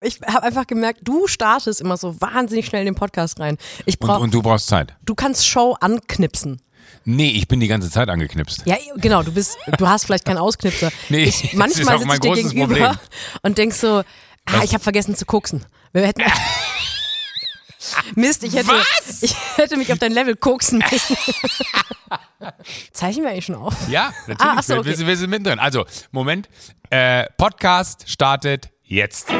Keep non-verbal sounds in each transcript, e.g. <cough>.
Ich habe einfach gemerkt, du startest immer so wahnsinnig schnell in den Podcast rein. Ich Und, brauch, und du brauchst Zeit. du kannst Show anknipsen. Nee, ich bin die ganze Zeit angeknipst. Ja, genau, du bist, du hast vielleicht keinen Ausknipser. <laughs> Nee, ich, manchmal sitze ich dir gegenüber Problem. und denk so, ah, ich habe vergessen zu koksen. Wir hätten, <laughs> Mist, ich hätte, Was? ich hätte mich auf dein Level koksen müssen. <laughs> Zeichnen wir eigentlich schon auf? Ja, natürlich. Ah, ach so, wir, okay. wir, sind- wir sind mittendrin. Also, Moment. Äh, Podcast startet jetzt.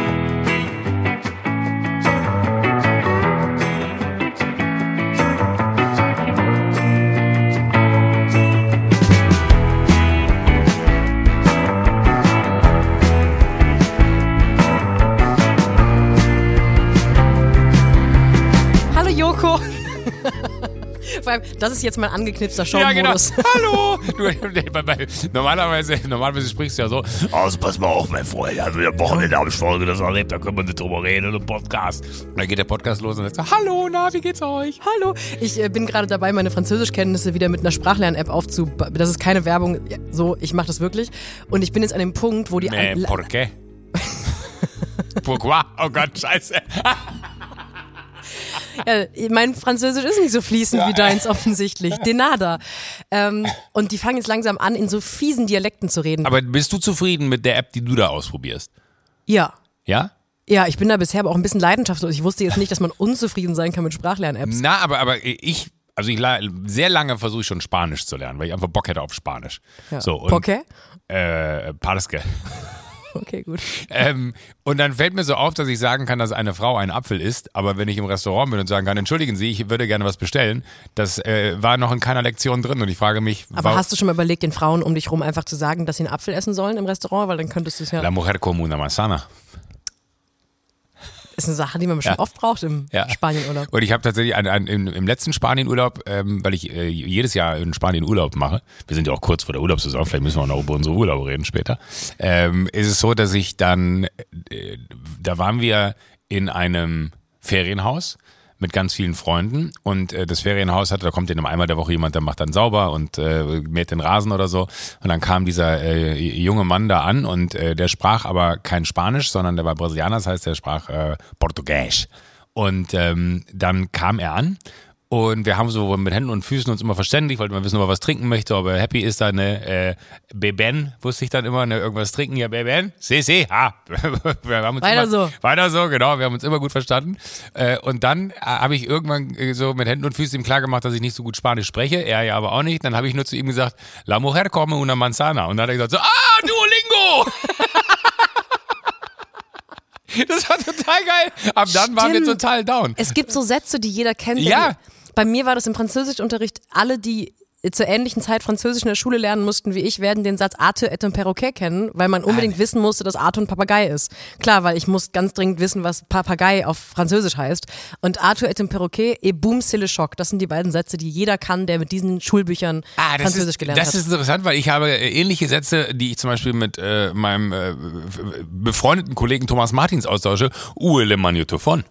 Allem, das ist jetzt mein angeknipster Ja, genau. <laughs> <laughs> Hallo! Du, normalerweise, normalerweise sprichst du ja so, also pass mal auf, mein Freund, also am Wochenende habe ich folgendes erlebt, da können wir nicht drüber reden im Podcast. Und dann geht der Podcast los und dann sagt hallo, na, wie geht's euch? Hallo, ich äh, bin gerade dabei, meine Französischkenntnisse wieder mit einer Sprachlern-App aufzu... Das ist keine Werbung, so, ich mache das wirklich. Und ich bin jetzt an dem Punkt, wo die... Äh, an- por qué? <laughs> Pourquoi? Oh Gott, scheiße. Ja, mein Französisch ist nicht so fließend wie deins offensichtlich. Denada. Ähm, und die fangen jetzt langsam an, in so fiesen Dialekten zu reden. Aber bist du zufrieden mit der App, die du da ausprobierst? ja. Ja? Ja, ich bin da bisher aber auch ein bisschen leidenschaftslos. Ich wusste jetzt nicht, dass man unzufrieden sein kann mit Sprachlern-Apps. Na, aber, aber ich, also ich sehr lange versuche ich schon Spanisch zu lernen, weil ich einfach Bock hätte auf Spanisch. Ja. So, und, okay? Äh, Parske. <laughs> Okay, gut. Ähm, und dann fällt mir so auf, dass ich sagen kann, dass eine Frau ein Apfel isst, aber wenn ich im Restaurant bin und sagen kann, entschuldigen Sie, ich würde gerne was bestellen, das äh, war noch in keiner Lektion drin und ich frage mich, Aber hast du schon mal überlegt, den Frauen um dich rum einfach zu sagen, dass sie einen Apfel essen sollen im Restaurant? Weil dann könntest du es ja... La mujer como una manzana. Ist eine Sache, die man bestimmt Ja. oft braucht im Ja. Spanienurlaub. Und ich habe tatsächlich ein, ein, im, im letzten Spanienurlaub, ähm, weil ich äh, jedes Jahr in Spanien Urlaub mache, wir sind ja auch kurz vor der Urlaubssaison, vielleicht müssen wir auch noch über unsere Urlaube reden später, ähm, ist es so, dass ich dann, äh, da waren wir in einem Ferienhaus mit ganz vielen Freunden. Und äh, das Ferienhaus hatte, da kommt in einmal der Woche jemand, der macht dann sauber und äh, mäht den Rasen oder so. Und dann kam dieser äh, junge Mann da an und äh, der sprach aber kein Spanisch, sondern der war Brasilianer, das heißt, der sprach äh, Portugiesisch und ähm, dann kam er an und wir haben so mit Händen und Füßen uns immer verständigt, wollte mal wissen, ob er was trinken möchte, ob er happy ist, da ne, äh, Beben, wusste ich dann immer, ne, irgendwas trinken, ja, Beben, si, si, ha. <laughs> wir haben uns Weiter immer, so. Weiter so, genau, wir haben uns immer gut verstanden. Äh, und dann äh, habe ich irgendwann äh, so mit Händen und Füßen ihm klar gemacht, dass ich nicht so gut Spanisch spreche, er ja aber auch nicht. Dann habe ich nur zu ihm gesagt, la mujer come una manzana. Und dann hat er gesagt so, ah, Duolingo! <laughs> Das war total geil. Ab dann waren wir Stimmt. total down. Es gibt so Sätze, die jeder kennt. Ja. Bei mir war das im Französischunterricht, alle, die zur ähnlichen Zeit Französisch in der Schule lernen mussten wie ich, werden den Satz Ate et un perroquet kennen, weil man unbedingt wissen musste, dass Ate ein Papagei ist. Klar, weil ich muss ganz dringend wissen, was Papagei auf Französisch heißt. Und Ate et un perroquet et boum c'est le choc. Das sind die beiden Sätze, die jeder kann, der mit diesen Schulbüchern Ah, das Französisch ist, gelernt das hat. ist interessant, weil ich habe äh, ähnliche Sätze, die ich zum Beispiel mit äh, meinem äh, befreundeten Kollegen Thomas Martins austausche. Où est le magnétophone?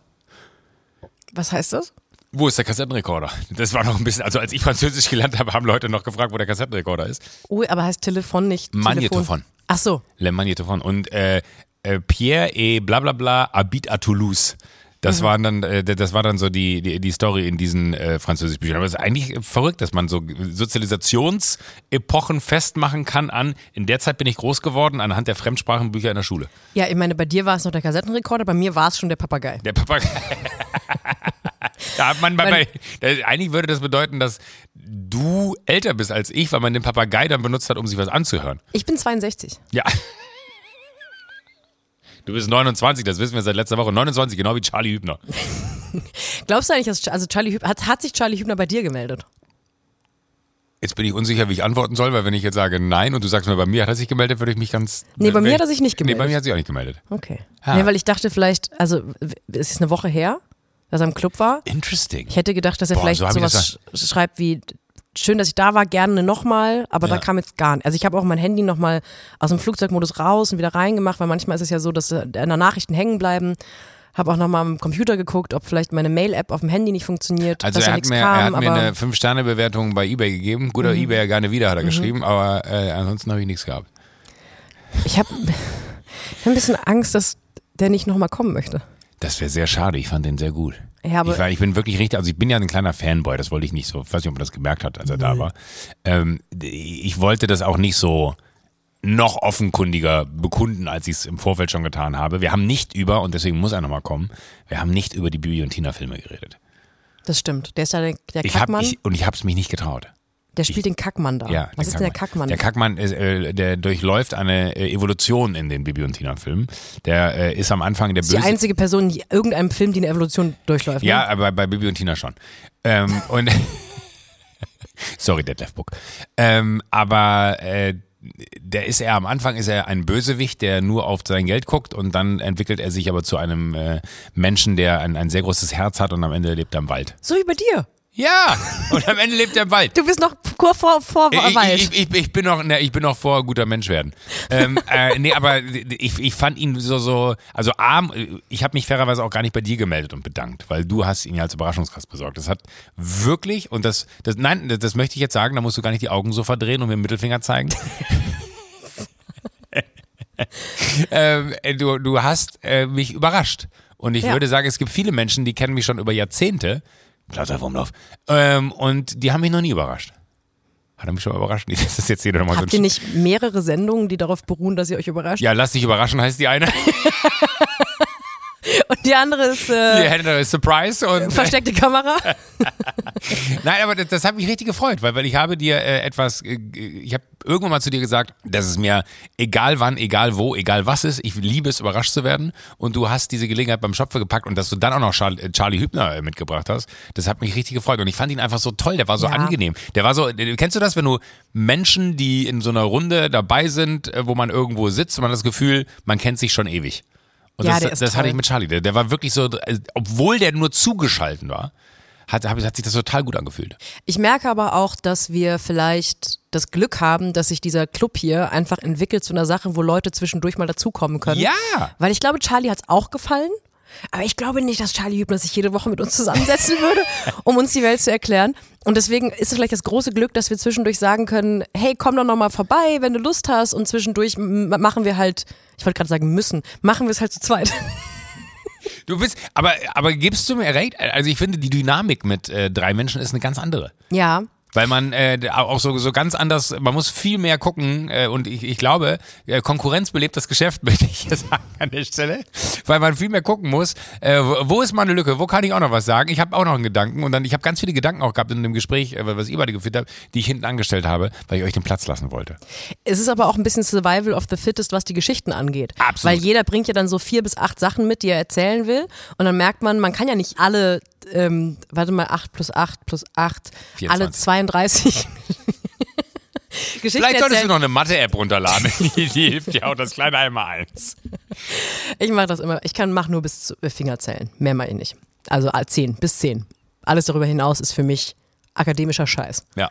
was heißt das? Wo ist der Kassettenrekorder? Das war noch ein bisschen, also als ich Französisch gelernt habe, haben Leute noch gefragt, wo der Kassettenrekorder ist. Oh, aber heißt Telefon nicht Magnétophone. Telefon? Ach so. Le Magnétophone. Und äh, äh, Pierre et blablabla habite à Toulouse. Das waren dann, äh, das war dann so die, die, die Story in diesen äh, französischen Büchern. Aber es ist eigentlich verrückt, dass man so Sozialisationsepochen festmachen kann an, in der Zeit bin ich groß geworden, anhand der Fremdsprachenbücher in der Schule. Ja, ich meine, bei dir war es noch der Kassettenrekorder, bei mir war es schon der Papagei. Der Papagei. <laughs> Hat man bei, da- eigentlich würde das bedeuten, dass du älter bist als ich, weil man den Papagei dann benutzt hat, um sich was anzuhören. Ich bin 62. Ja. Du bist 29, das wissen wir seit letzter Woche. 29, genau wie Charlie Hübner. <laughs> Glaubst du eigentlich, dass also Charlie Hübner, hat, hat sich Charlie Hübner bei dir gemeldet? Jetzt bin ich unsicher, wie ich antworten soll, weil wenn ich jetzt sage nein und du sagst mir, bei mir hat er sich gemeldet, würde ich mich ganz. Nee, bei mir hat er sich nicht Nee, bei gemeldet. mir hat er sich auch nicht gemeldet. Okay. Ah. Nee, weil ich dachte vielleicht, also es ist eine Woche her, dass er im Club war. Interesting. Ich hätte gedacht, dass er Boah, vielleicht so sowas sch schreibt wie schön, dass ich da war, gerne nochmal, aber da Ja. kam jetzt gar nicht. Also ich habe auch mein Handy nochmal aus dem Flugzeugmodus raus und wieder reingemacht, weil manchmal ist es ja so, dass äh, in der Nachrichten hängen bleiben. Habe auch nochmal am Computer geguckt, ob vielleicht meine Mail-App auf dem Handy nicht funktioniert. Also dass er da hat, mir, kam, er hat mir eine 5-Sterne-Bewertung bei Ebay gegeben. Guter Mhm. Ebay gerne wieder, hat er geschrieben, aber äh, ansonsten habe ich nichts gehabt. ich habe <laughs> ich hab ein bisschen Angst, dass der nicht nochmal kommen möchte. Das wäre sehr schade. Ich fand den sehr gut. Ja, ich, war, ich bin wirklich richtig, also ich bin ja ein kleiner Fanboy, das wollte ich nicht so, ich weiß nicht, ob man das gemerkt hat, als er da war. Ähm, ich wollte das auch nicht so noch offenkundiger bekunden, als ich es im Vorfeld schon getan habe. Wir haben nicht über, und deswegen muss er nochmal kommen, wir haben nicht über die Bibi und Tina Filme geredet. das stimmt. Der ist ja der, der Ich hab, ich, und ich habe es mich nicht getraut. Der spielt den Kackmann da. Ja, Was ist denn der Kackmann? Der Kackmann, ist, äh, der durchläuft eine äh, Evolution in den Bibi und Tina Filmen. Der äh, ist am Anfang der ist die böse. einzige Person, die irgendeinem Film, die eine Evolution durchläuft. Ja, Ne? aber bei Bibi und Tina schon. Ähm, und <laughs> sorry, Detlef Book. Ähm, aber äh, der ist er am Anfang ist er ein Bösewicht, der nur auf sein Geld guckt und dann entwickelt er sich aber zu einem äh, Menschen, der ein, ein sehr großes Herz hat und am Ende lebt er im Wald. So wie bei dir. Ja, und am Ende lebt er im Wald. Du bist noch kurz vor, vor Ich, Wald. ich, ich, ich bin noch, ne, ich bin noch vor guter Mensch werden. ähm, <laughs> äh, nee, aber ich, ich fand ihn so, so, also arm, ich habe mich fairerweise auch gar nicht bei dir gemeldet und bedankt, weil du hast ihn ja als Überraschungsgast besorgt. Das hat wirklich, und das, das nein, das, das möchte ich jetzt sagen, da musst du gar nicht die Augen so verdrehen und mir den Mittelfinger zeigen. <laughs> ähm, du, du hast äh, mich überrascht. Und ich Ja. würde sagen, es gibt viele Menschen, die kennen mich schon über Jahrzehnte. Klauser Wurmlauf. Ähm, und die haben mich noch nie überrascht. Hat er mich schon mal überrascht? <laughs> Nee, Das ist jetzt jeder nochmal so Habt ihr ein nicht mehrere Sendungen, die darauf beruhen, dass ihr euch überrascht? Ja, lass dich überraschen, heißt die eine. <laughs> Und die andere ist Die äh, hätte Surprise und versteckte Kamera. <laughs> Nein, aber das, das hat mich richtig gefreut, weil, weil ich habe dir äh, etwas, äh, ich habe irgendwann mal zu dir gesagt, dass es mir egal wann, egal wo, egal was ist, ich liebe es, überrascht zu werden. Und du hast diese Gelegenheit beim Schopfe gepackt und dass du dann auch noch Charlie, äh, Charlie Hübner äh, mitgebracht hast, das hat mich richtig gefreut. Und ich fand ihn einfach so toll, der war so Ja. angenehm. Der war so, äh, kennst du das, wenn du Menschen, die in so einer Runde dabei sind, äh, wo man irgendwo sitzt und man hat das Gefühl, man kennt sich schon ewig. Und Ja, das, das hatte ich mit Charlie. Der, der war wirklich so, äh, obwohl der nur zugeschalten war, hat, hat, hat sich das total gut angefühlt. Ich merke aber auch, dass wir vielleicht das Glück haben, dass sich dieser Club hier einfach entwickelt zu einer Sache, wo Leute zwischendurch mal dazukommen können. Ja. Weil ich glaube, Charlie hat es auch gefallen. Aber ich glaube nicht, dass Charlie Hübner sich jede Woche mit uns zusammensetzen würde, um uns die Welt zu erklären. Und deswegen ist es vielleicht das große Glück, dass wir zwischendurch sagen können, hey, komm doch noch mal vorbei, wenn du Lust hast. Und zwischendurch machen wir halt, ich wollte gerade sagen müssen, machen wir es halt zu zweit. Du bist, aber, aber gibst du mir recht? Also ich finde, die Dynamik mit äh, drei Menschen ist eine ganz andere. Ja, Weil man äh, auch so, so ganz anders, man muss viel mehr gucken äh, und ich, ich glaube, äh, Konkurrenz belebt das Geschäft, <laughs> möchte ich hier sagen an der Stelle, weil man viel mehr gucken muss, äh, wo, ist meine Lücke, wo kann ich auch noch was sagen? Ich habe auch noch einen Gedanken und dann, ich habe ganz viele Gedanken auch gehabt in dem Gespräch, äh, was ihr beide geführt habt, die ich hinten angestellt habe, weil ich euch den Platz lassen wollte. Es ist aber auch ein bisschen Survival of the Fittest, was die Geschichten angeht. Absolut. Weil jeder bringt ja dann so vier bis acht Sachen mit, die er erzählen will. Und dann merkt man, man kann ja nicht alle, ähm, warte mal, acht plus acht plus acht, 24. alle 32 <laughs> Geschichten Vielleicht solltest du noch eine Mathe-App runterladen, <laughs> die, die hilft dir auch, das kleine einmal eins. Ich mache das immer. Ich kann mach nur bis zu, äh, Finger zählen. Mehr mache ich nicht. Also äh, zehn bis zehn. Alles darüber hinaus ist für mich akademischer Scheiß. Ja.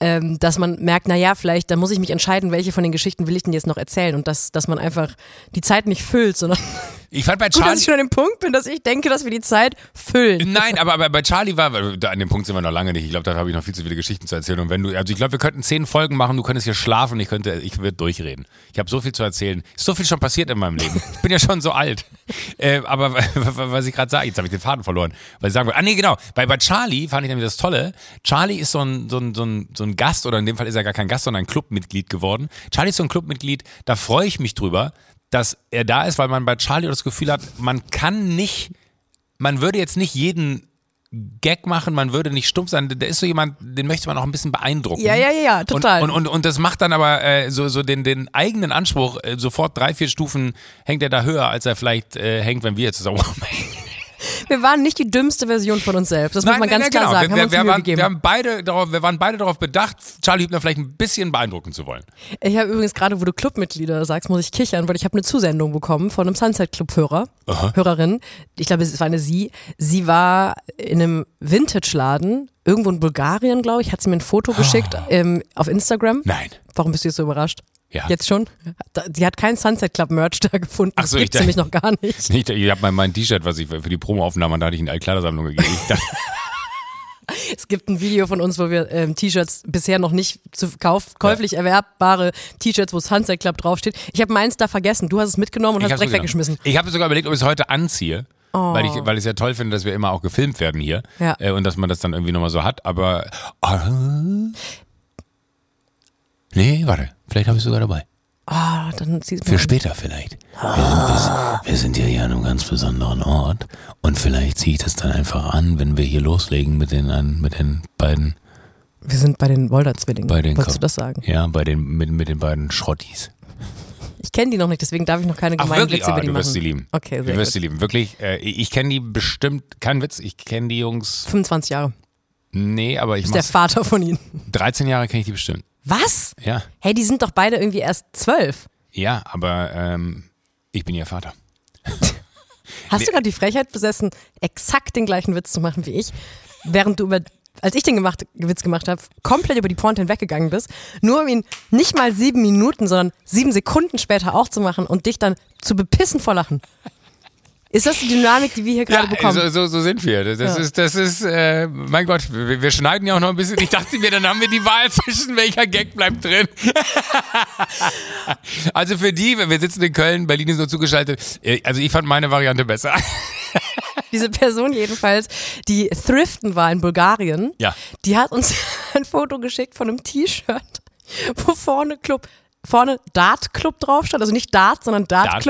ähm, dass man merkt, na ja, vielleicht, da muss ich mich entscheiden, welche von den Geschichten will ich denn jetzt noch erzählen und dass, dass man einfach die Zeit nicht füllt, sondern Ich fand bei gut, dass Charlie, ich schon an dem Punkt bin, dass ich denke, dass wir die Zeit füllen. Nein, aber, aber bei <laughs> Charlie war, an dem Punkt sind wir noch lange nicht. Ich glaube, da habe ich noch viel zu viele Geschichten zu erzählen. Und wenn du, also ich glaube, wir könnten zehn Folgen machen, du könntest hier schlafen, ich könnte, ich würde durchreden. Ich habe so viel zu erzählen. Ist so viel schon passiert in meinem Leben. Ich bin ja schon so alt. <laughs> Äh, aber was ich gerade sage, jetzt habe ich den Faden verloren. Weil ich sagen wollte, ah nee, genau. Bei, bei Charlie fand ich nämlich das Tolle. Charlie ist so ein, so, ein, so, ein, so ein Gast, oder in dem Fall ist er gar kein Gast, sondern ein Clubmitglied geworden. Charlie ist so ein Clubmitglied, da freue ich mich drüber, dass er da ist, weil man bei Charlie das Gefühl hat, man kann nicht man würde jetzt nicht jeden Gag machen, man würde nicht stumpf sein. Der ist so jemand, den möchte man auch ein bisschen beeindrucken. Ja, ja, ja, ja, total. Und, und, und, und das macht dann aber äh, so, so den, den eigenen Anspruch, äh, sofort drei, vier Stufen hängt er da höher, als er vielleicht äh, hängt, wenn wir jetzt zusammen <laughs> rumhängen. Wir waren nicht die dümmste Version von uns selbst. Das muss man ganz klar sagen. genau. Wir, haben wir, wir, waren, wir, haben beide darauf, wir waren beide darauf bedacht, Charlie Hübner vielleicht ein bisschen beeindrucken zu wollen. Ich habe übrigens gerade, wo du Clubmitglieder sagst, muss ich kichern, weil ich habe eine Zusendung bekommen von einem Sunset Club Hörer, Hörerin. Ich glaube, es war eine sie. Sie war in einem Vintage-Laden irgendwo in Bulgarien, glaube ich, hat sie mir ein Foto geschickt ähm, auf Instagram. Nein. Warum bist du jetzt so überrascht? Ja. Jetzt schon? Sie hat keinen Sunset Club Merch da gefunden. Ach so, das ich nämlich noch gar nicht. <laughs> Ich, ich habe mein, mein T-Shirt, was ich für die Promo-Aufnahme, da hatte ich in eine Kleidersammlung gegeben. <laughs> Es gibt ein Video von uns, wo wir ähm, T-Shirts bisher noch nicht zu kauf, käuflich erwerbbare T-Shirts, wo Sunset Club draufsteht. Ich habe meins da vergessen. Du hast es mitgenommen und Ich hast es direkt weggeschmissen. Ich habe sogar überlegt, ob ich es heute anziehe. Weil, ich, weil ich es ja toll finde, dass wir immer auch gefilmt werden hier. Ja. Äh, und dass man das dann irgendwie nochmal so hat. Aber. Ah, nee, warte. Vielleicht habe ich es sogar dabei. Ah, dann sieht Für man. später vielleicht. Wir sind, wir, sind ja hier an einem ganz besonderen Ort. Und vielleicht ziehe ich das dann einfach an, wenn wir hier loslegen mit den, mit den beiden. Wir sind bei den Wolder-Zwillingen. Wolltest Ko- du das sagen? Ja, bei den, mit, mit den beiden Schrottis. Ich kenne die noch nicht, deswegen darf ich noch keine Ach gemeinen wirklich? Witze über Ah, die du wirst sie lieben. Okay, Du sehr wirst gut. sie lieben. Wirklich. Äh, ich kenne die bestimmt, kein Witz, ich kenne die Jungs. 25 Jahre. Nee, aber ich Ist der mach's, Vater von ihnen. 13 Jahre kenne ich die bestimmt. Was? Ja. Hey, die sind doch beide irgendwie erst zwölf. Ja, aber ähm, ich bin ihr Vater. <laughs> Hast Nee. du gerade die Frechheit besessen, exakt den gleichen Witz zu machen wie ich, während du über, als ich den gemacht, Witz gemacht habe, komplett über die Pointe hinweggegangen bist, nur um ihn nicht mal sieben Minuten, sondern sieben Sekunden später auch zu machen und dich dann zu bepissen vor Lachen? Ist das die Dynamik, die wir hier gerade bekommen? so, so, so sind wir. Das Ja. ist, das ist, äh, mein Gott, wir, wir schneiden ja auch noch ein bisschen. Ich dachte mir, dann haben wir die Wahl zwischen welcher Gag bleibt drin. <laughs> also für die, wir sitzen in Köln, Berlin ist nur zugeschaltet. Äh, Also ich fand meine Variante besser. <laughs> Diese Person jedenfalls, die thriften war in Bulgarien, Ja. die hat uns <laughs> ein Foto geschickt von einem T-Shirt, wo vorne Club, vorne Dart Club drauf stand, also nicht Dart, sondern Dart, Dart.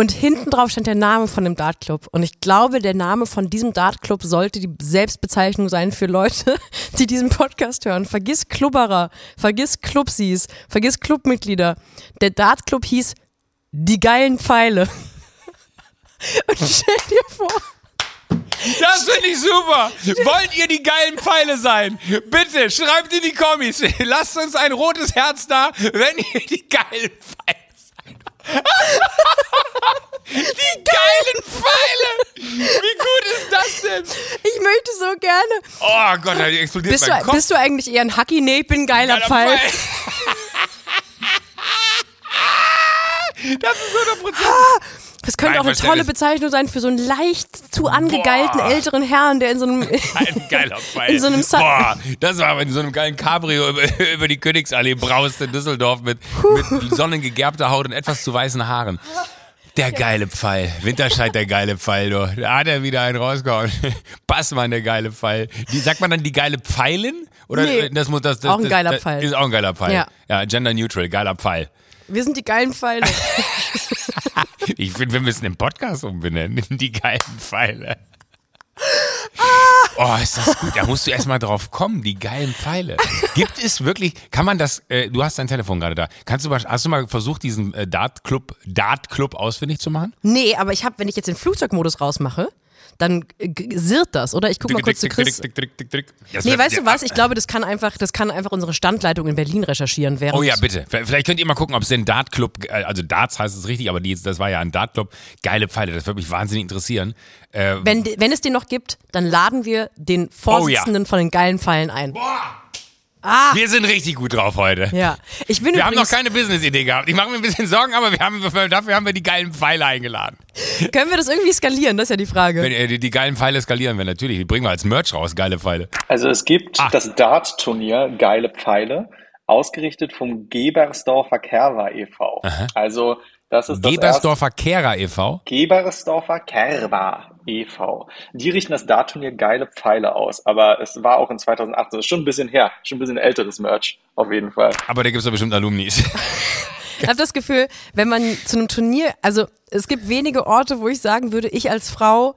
Und hinten drauf stand der Name von dem Dart Club. Und ich glaube, der Name von diesem Dart Club sollte die Selbstbezeichnung sein für Leute, <laughs> die diesen Podcast hören. Vergiss Klubberer, vergiss Clubsies, vergiss Clubmitglieder. Der Dart Club hieß Die geilen Pfeile. <laughs> Und stell dir vor, Das finde ich super. Wollt ihr die geilen Pfeile sein? Bitte schreibt in die Kommis. <laughs> Lasst uns ein rotes Herz da, wenn ihr die geilen Pfeile. Die geilen Pfeile! Wie gut ist das denn? Ich möchte so gerne. Oh Gott, da explodiert Bist mein du, Kopf. bist du eigentlich eher ein Hacky? Nee, ich bin ein geiler, Geiler Pfeil. <laughs> Das ist 100%. Das könnte Nein, auch eine tolle Bezeichnung sein für so einen leicht zu angegeilten Boah. älteren Herrn, der in so einem. <laughs> Ein geiler <laughs> Pfeil. In so einem Sa- Boah, das war aber in so einem geilen Cabrio über, <laughs> über die Königsallee braust in Düsseldorf mit, mit sonnengegerbter Haut und etwas zu weißen Haaren. Der geile Pfeil. Winterscheid, der geile Pfeil, du. Da hat er wieder einen rausgehauen. Passmann, der geile Pfeil. Die, sagt man dann die geile Pfeilin? Oder Nee. das muss das, das Auch ein das, geiler das, Pfeil. Ist auch ein geiler Pfeil. Ja. ja, gender neutral, geiler Pfeil. Wir sind die geilen Pfeile. Ich finde, wir müssen den Podcast umbenennen. in Die geilen Pfeile. Oh, ist das gut. Da musst du erstmal drauf kommen, die geilen Pfeile. Gibt es wirklich, kann man das, äh, du hast dein Telefon gerade da. Kannst du mal, hast du mal versucht, diesen äh, Dart Club, Dart Club ausfindig zu machen? nee, aber ich habe, wenn ich jetzt den Flugzeugmodus rausmache, dann sirrt das, oder? Ich guck mal kurz zu Chris. Nee, weißt du was? Ich glaube, das kann einfach, das kann einfach unsere Standleitung in Berlin recherchieren, während Oh ja, bitte. Vielleicht könnt ihr mal gucken, ob es den Dart Club, äh, also Darts heißt es richtig, aber die, das war ja ein Dart Club. Geile Pfeile, das würde mich wahnsinnig interessieren. Äh, wenn, wenn es den noch gibt, dann laden wir den Oh Vorsitzenden von den geilen Pfeilen ein. Wir sind richtig gut drauf heute. Ja, ich bin Wir haben noch keine Business-Idee gehabt. Ich mache mir ein bisschen Sorgen, aber wir haben, dafür haben wir die geilen Pfeile eingeladen. können wir das irgendwie skalieren? Das ist ja die Frage. Wenn, äh, die, die geilen Pfeile skalieren wir natürlich. Die bringen wir als Merch raus, geile Pfeile. Also es gibt Ah. das Dart-Turnier Geile Pfeile, ausgerichtet vom Gebersdorfer Kerwa e.V. Also das ist das erste Gebersdorfer Kehrer e.V. Gebersdorfer Kerwa e.V. Die richten das Dart-Turnier Geile Pfeile aus, aber es war auch in 2018, das ist schon ein bisschen her, schon ein bisschen älteres Merch, auf jeden Fall. Aber da gibt es doch bestimmt Alumnis. <laughs> Ich habe das Gefühl, wenn man zu einem Turnier, also es gibt wenige Orte, wo ich sagen würde, ich als Frau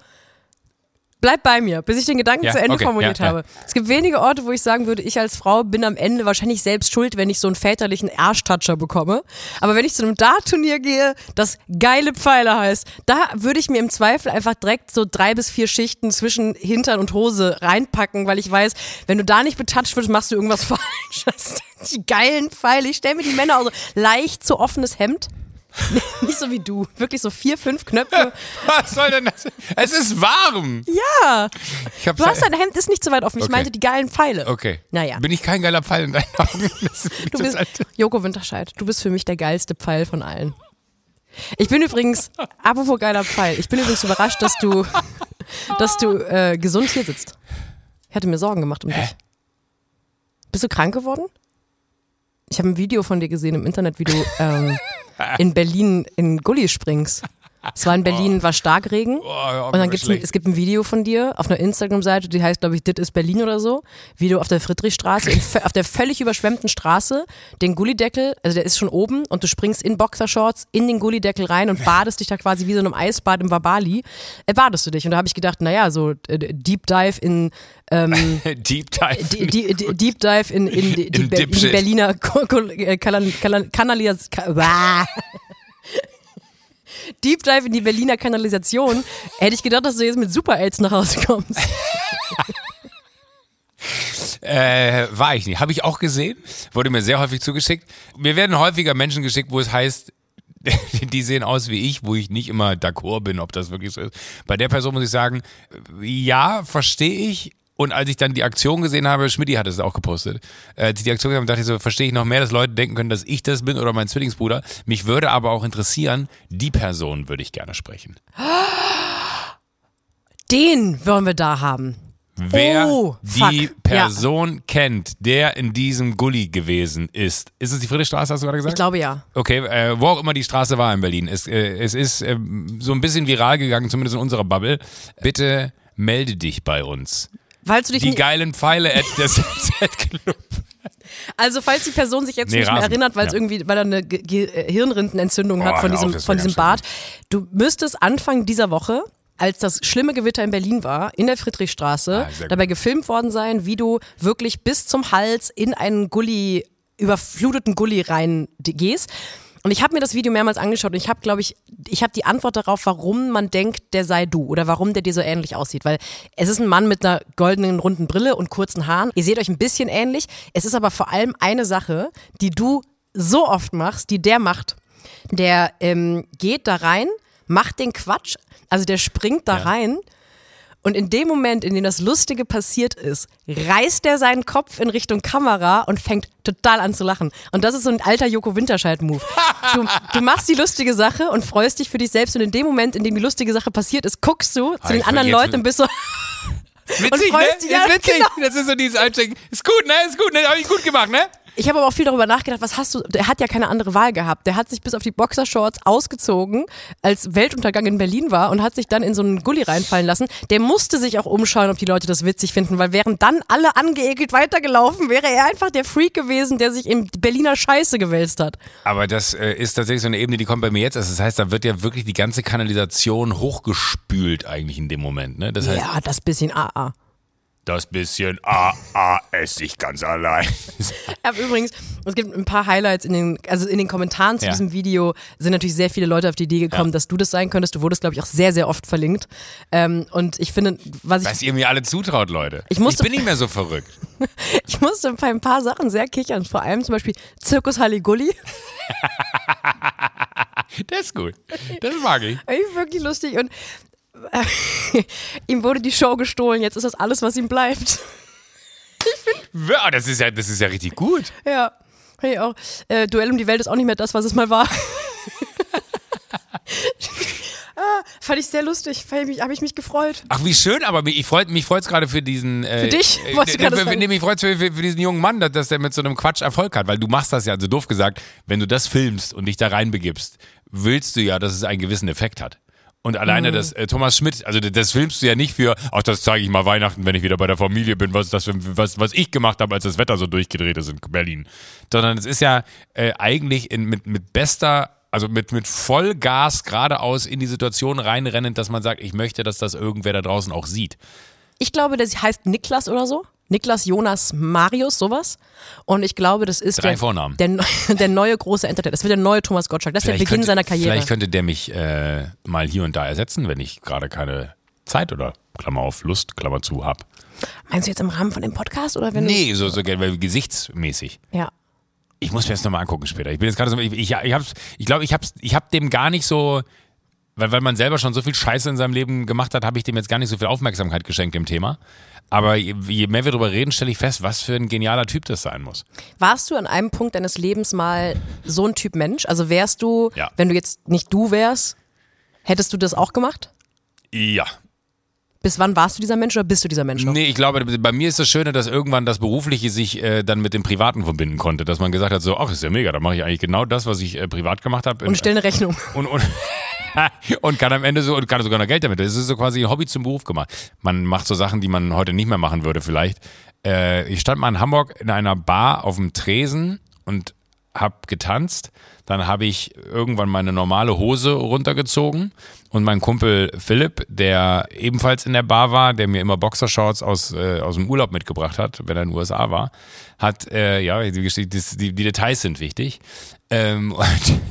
bleib bei mir, bis ich den Gedanken Ja, zu Ende okay, formuliert ja, ja. habe. Es gibt wenige Orte, wo ich sagen würde, ich als Frau bin am Ende wahrscheinlich selbst schuld, wenn ich so einen väterlichen Arschtoucher bekomme. Aber wenn ich zu einem Dart-Turnier gehe, das geile Pfeile heißt, da würde ich mir im Zweifel einfach direkt so drei bis vier Schichten zwischen Hintern und Hose reinpacken, weil ich weiß, wenn du da nicht betatscht wirst, machst du irgendwas <laughs> falsch. Das sind die geilen Pfeile. Ich stelle mir die Männer auch so leicht zu offenes Hemd. <laughs> Nicht so wie du. Wirklich so vier, fünf Knöpfe. <laughs> Was soll denn das? Es ist warm. Ja. Du hast dein Hemd ist nicht so weit offen. Ich Okay. meinte die geilen Pfeile. Okay. Naja. Bin ich kein geiler Pfeil in deinen Augen? <laughs> Du bist, Joko Winterscheid, du bist für mich der geilste Pfeil von allen. Ich bin übrigens, apropos geiler Pfeil, ich bin übrigens überrascht, dass du, dass du äh, gesund hier sitzt. Ich hatte mir Sorgen gemacht um dich. Bist du krank geworden? Ich habe ein Video von dir gesehen im Internet, wie du ähm, in Berlin in Gully springst. Es war in Berlin, war Starkregen. Oh, und dann gibt's ein, es gibt ein Video von dir auf einer Instagram-Seite, die heißt, glaube ich, Dit ist Berlin oder so. Wie du auf der Friedrichstraße, in, auf der völlig überschwemmten Straße, den Gullideckel, also der ist schon oben und du springst in Boxershorts in den Gullideckel rein und badest dich da quasi wie so in einem Eisbad im Wabali. Äh, badest du dich. Und da habe ich gedacht, naja, so äh, Deep Dive in ähm, <laughs> Deep Dive. die, die, die, Deep Dive in, in, In Be- in Dipshit. Berliner Ko- Ko- äh, Kalan- Deep Dive in die Berliner Kanalisation. Hätte ich gedacht, dass du jetzt mit Super-Aids nach Hause kommst. <laughs> Äh, war ich nicht. Habe ich auch gesehen. Wurde mir sehr häufig zugeschickt. Mir werden häufiger Menschen geschickt, wo es heißt, <laughs> die sehen aus wie ich, wo ich nicht immer d'accord bin, ob das wirklich so ist. Bei der Person muss ich sagen, ja, verstehe ich. Und als ich dann die Aktion gesehen habe, Schmidti hat es auch gepostet, äh, als ich die Aktion gesehen habe, dachte ich so, verstehe ich noch mehr, dass Leute denken können, dass ich das bin oder mein Zwillingsbruder. Mich würde aber auch interessieren, die Person würde ich gerne sprechen. Den wollen wir da haben. Wer Oh, die. Person kennt, der in diesem Gully gewesen ist. Ist es die Friedrichstraße, hast du gerade gesagt? Ich glaube ja. Okay, äh, wo auch immer die Straße war in Berlin. Es, äh, es ist ähm, so ein bisschen viral gegangen, zumindest in unserer Bubble. Bitte melde dich bei uns. Falls du dich Die geilen Pfeile at der <laughs> Z-Club. also falls die Person sich jetzt Nee, nicht mehr Rasen. erinnert, weil es Ja. irgendwie, weil er eine Ge äh, Hirnrindenentzündung Oh, hat von auf, diesem, das von diesem Bart. Du müsstest Anfang dieser Woche als das schlimme Gewitter in Berlin war, in der Friedrichstraße, Ah, dabei gefilmt worden sein, wie du wirklich bis zum Hals in einen Gully, überfluteten Gully rein gehst. Und ich habe mir das Video mehrmals angeschaut und ich habe, glaube ich, ich habe die Antwort darauf, warum man denkt, der sei du oder warum der dir so ähnlich aussieht. Weil es ist ein Mann mit einer goldenen runden Brille und kurzen Haaren. Ihr seht euch ein bisschen ähnlich. Es ist aber vor allem eine Sache, die du so oft machst, die der macht. Der ähm, geht da rein, macht den Quatsch, also der springt da Ja. rein und in dem Moment, in dem das Lustige passiert ist, reißt er seinen Kopf in Richtung Kamera und fängt total an zu lachen. Und das ist so ein alter Joko Winterscheid-Move. Du, du machst die lustige Sache und freust dich für dich selbst und in dem Moment, in dem die lustige Sache passiert ist, guckst du zu den anderen Leuten und bist so, Witzig, <laughs> Und ne? ist witzig. genau. Das ist so dieses Einstecken. Ist gut, ne? Ist gut, ne? Hab ich gut gemacht, ne? Ich habe aber auch viel darüber nachgedacht, was hast du, der hat ja keine andere Wahl gehabt. Der hat sich bis auf die Boxershorts ausgezogen, als Weltuntergang in Berlin war und hat sich dann in so einen Gully reinfallen lassen. Der musste sich auch umschauen, ob die Leute das witzig finden, weil wären dann alle angeekelt weitergelaufen, wäre er einfach der Freak gewesen, der sich in Berliner Scheiße gewälzt hat. Aber das äh, ist tatsächlich so eine Ebene, die kommt bei mir jetzt. Das heißt, da wird ja wirklich die ganze Kanalisation hochgespült eigentlich in dem Moment, ne? Das heißt, Ja, das bisschen AA. Das bisschen AA esse ich ganz allein. <laughs> Ich habe übrigens, es gibt ein paar Highlights in den, also in den Kommentaren zu Ja. diesem Video sind natürlich sehr viele Leute auf die Idee gekommen, Ja. dass du das sein könntest. Du wurdest, glaube ich, auch sehr, sehr oft verlinkt. Ähm, und ich finde, was ich Was ihr mir alle zutraut, Leute. Ich musste- bin nicht mehr so verrückt. <laughs> Ich musste bei ein paar Sachen sehr kichern, vor allem zum Beispiel Zirkus Halligulli. <laughs> Das ist gut. Das mag ich. Wirklich lustig und <laughs> ihm wurde die Show gestohlen, jetzt ist das alles, was ihm bleibt. <laughs> Ja, das ist ja, das ist ja richtig gut. Ja, hey, auch. Äh, Duell um die Welt ist auch nicht mehr das, was es mal war. <laughs> ah, fand ich sehr lustig, habe ich, mich gefreut. Ach, wie schön, aber mich, ich freut, mich freut's gerade für diesen. Äh, Für dich? Äh, du für, sagen? nee, mich freut's für, für, für diesen jungen Mann, dass, dass der mit so einem Quatsch Erfolg hat, weil du machst das ja, also doof gesagt, wenn du das filmst und dich da reinbegibst, willst du ja, dass es einen gewissen Effekt hat. Und alleine Mhm. das, äh, Thomas Schmidt, also das, filmst du ja nicht für, ach, das zeige ich mal Weihnachten, wenn ich wieder bei der Familie bin, was das, was, was ich gemacht habe, als das Wetter so durchgedreht ist in Berlin. Sondern es ist ja äh, eigentlich in, mit, mit bester, also mit, mit Vollgas geradeaus in die Situation reinrennend, dass man sagt, ich möchte, dass das irgendwer da draußen auch sieht. Ich glaube, das heißt Niklas oder so. Niklas Jonas Marius, sowas. Und ich glaube, das ist Drei der, Vornamen. Der, <laughs> der neue große Entertainer. Das wird der neue Thomas Gottschalk. Das ist der Beginn könnte, seiner Karriere. Vielleicht könnte der mich äh, mal hier und da ersetzen, wenn ich gerade keine Zeit oder Klammer auf Lust, Klammer zu hab. Meinst du jetzt im Rahmen von dem Podcast oder wenn Nee, so, so weil gesichtsmäßig. Ja. Ich muss mir das nochmal angucken später. Ich bin jetzt gerade so, ich, ich, ich hab's, ich glaube, ich hab's, ich hab dem gar nicht so, weil, weil man selber schon so viel Scheiße in seinem Leben gemacht hat, habe ich dem jetzt gar nicht so viel Aufmerksamkeit geschenkt, dem Thema. Aber je, je mehr wir darüber reden, stelle ich fest, was für ein genialer Typ das sein muss. Warst du an einem Punkt deines Lebens mal so ein Typ Mensch? Also wärst du, Ja. wenn du jetzt nicht du wärst, hättest du das auch gemacht? Ja. Bis wann warst du dieser Mensch oder bist du dieser Mensch noch? Nee, ich glaube, bei mir ist das Schöne, dass irgendwann das Berufliche sich äh, dann mit dem Privaten verbinden konnte. Dass man gesagt hat, so, ach, ist ja mega, da mache ich eigentlich genau das, was ich äh, privat gemacht habe. Und stell eine Rechnung. Und, und, <laughs> und kann am Ende so, und kann sogar noch Geld damit. Das ist so quasi ein Hobby zum Beruf gemacht. Man macht so Sachen, die man heute nicht mehr machen würde vielleicht. Äh, ich stand mal in Hamburg in einer Bar auf dem Tresen und hab getanzt. Dann habe ich irgendwann meine normale Hose runtergezogen und mein Kumpel Philipp, der ebenfalls in der Bar war, der mir immer Boxershorts aus, äh, aus dem Urlaub mitgebracht hat, wenn er in den USA war, hat, äh, ja, die, die, die, Details sind wichtig. Ähm, <laughs> und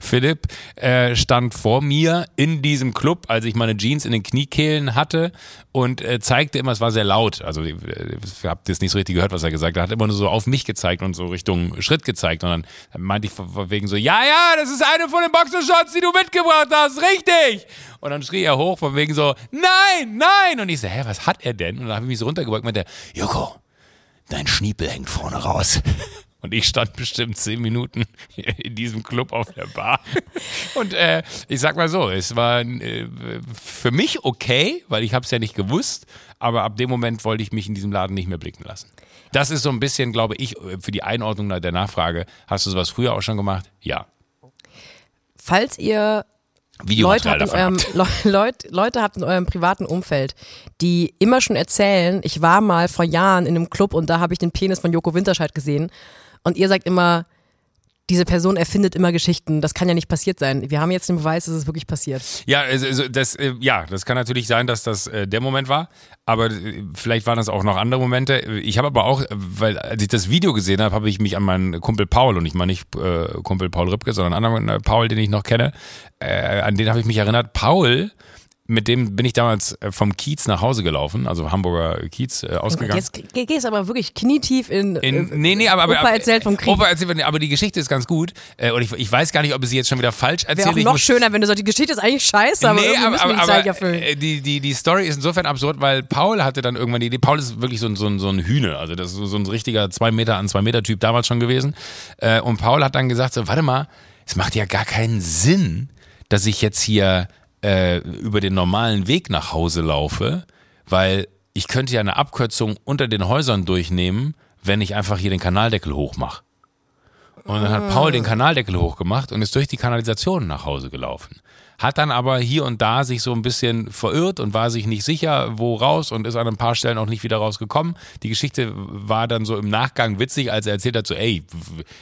Philipp äh, stand vor mir in diesem Club, als ich meine Jeans in den Kniekehlen hatte und äh, zeigte immer, es war sehr laut, also ich äh, habe das nicht so richtig gehört, was er gesagt hat, er hat immer nur so auf mich gezeigt und so Richtung Schritt gezeigt und dann meinte ich wegen so, ja, ja, das ist eine von den Boxershorts, die du mitgebracht hast, richtig! Und dann schrie er hoch von wegen so, nein, nein! Und ich so, hä, was hat er denn? Und dann habe ich mich so runtergebeugt und meinte, Joko, dein Schniepel hängt vorne raus. Und ich stand bestimmt zehn Minuten <laughs> in diesem Club auf der Bar. <laughs> Und äh, ich sag mal so, es war äh, für mich okay, weil ich habe es ja nicht gewusst. Aber ab dem Moment wollte ich mich in diesem Laden nicht mehr blicken lassen. Das ist so ein bisschen, glaube ich, für die Einordnung der Nachfrage. Hast du sowas früher auch schon gemacht? Ja. Falls ihr Leute habt, <laughs> in eurem, Leute, Leute habt in eurem privaten Umfeld, die immer schon erzählen, ich war mal vor Jahren in einem Club und da habe ich den Penis von Joko Winterscheid gesehen und ihr sagt immer, diese Person erfindet immer Geschichten. Das kann ja nicht passiert sein. Wir haben jetzt den Beweis, dass es wirklich passiert. Ja, also das, äh, ja, das kann natürlich sein, dass das äh, der Moment war. Aber äh, vielleicht waren das auch noch andere Momente. Ich habe aber auch, weil als ich das Video gesehen habe, habe ich mich an meinen Kumpel Paul und ich meine nicht Kumpel Paul Ripke, sondern anderen Paul, den ich noch kenne, an den habe ich mich erinnert. Paul mit dem bin ich damals äh, vom Kiez nach Hause gelaufen, also Hamburger Kiez äh, ausgegangen. Jetzt gehst aber wirklich knietief in, in äh, nee, nee, aber, Opa erzählt vom Krieg. Opa erzählt, aber die Geschichte ist ganz gut äh, und ich, ich weiß gar nicht, ob ich sie jetzt schon wieder falsch erzähle. Wäre auch noch schöner, wenn du sagst, die Geschichte ist eigentlich scheiße, aber nee, aber, aber, aber erfüllen. Die, die, die Story ist insofern absurd, weil Paul hatte dann irgendwann die Idee, Paul ist wirklich so ein, so ein, so ein Hühne, also das ist so ein richtiger zwei Meter an zwei Meter Typ damals schon gewesen und Paul hat dann gesagt, so warte mal, es macht ja gar keinen Sinn, dass ich jetzt hier äh, über den normalen Weg nach Hause laufe, weil ich könnte ja eine Abkürzung unter den Häusern durchnehmen, wenn ich einfach hier den Kanaldeckel hochmache. Und dann hat Paul den Kanaldeckel hochgemacht und ist durch die Kanalisation nach Hause gelaufen hat dann aber hier und da sich so ein bisschen verirrt und war sich nicht sicher, wo raus und ist an ein paar Stellen auch nicht wieder rausgekommen. Die Geschichte war dann so im Nachgang witzig, als er erzählt hat, so, ey,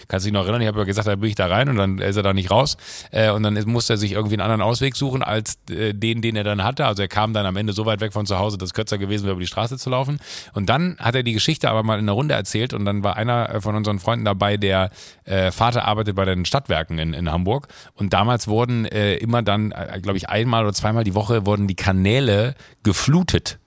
kannst du dich noch erinnern? Ich habe ja gesagt, da bin ich da rein und dann ist er da nicht raus. Äh, und dann musste er sich irgendwie einen anderen Ausweg suchen als äh, den, den er dann hatte. Also er kam dann am Ende so weit weg von zu Hause, dass es kürzer gewesen wäre, über die Straße zu laufen. Und dann hat er die Geschichte aber mal in der Runde erzählt und dann war einer äh, von unseren Freunden dabei, der Vater arbeitet bei den Stadtwerken in, in Hamburg. Und damals wurden immer dann äh, glaube ich, einmal oder zweimal die Woche wurden die Kanäle geflutet.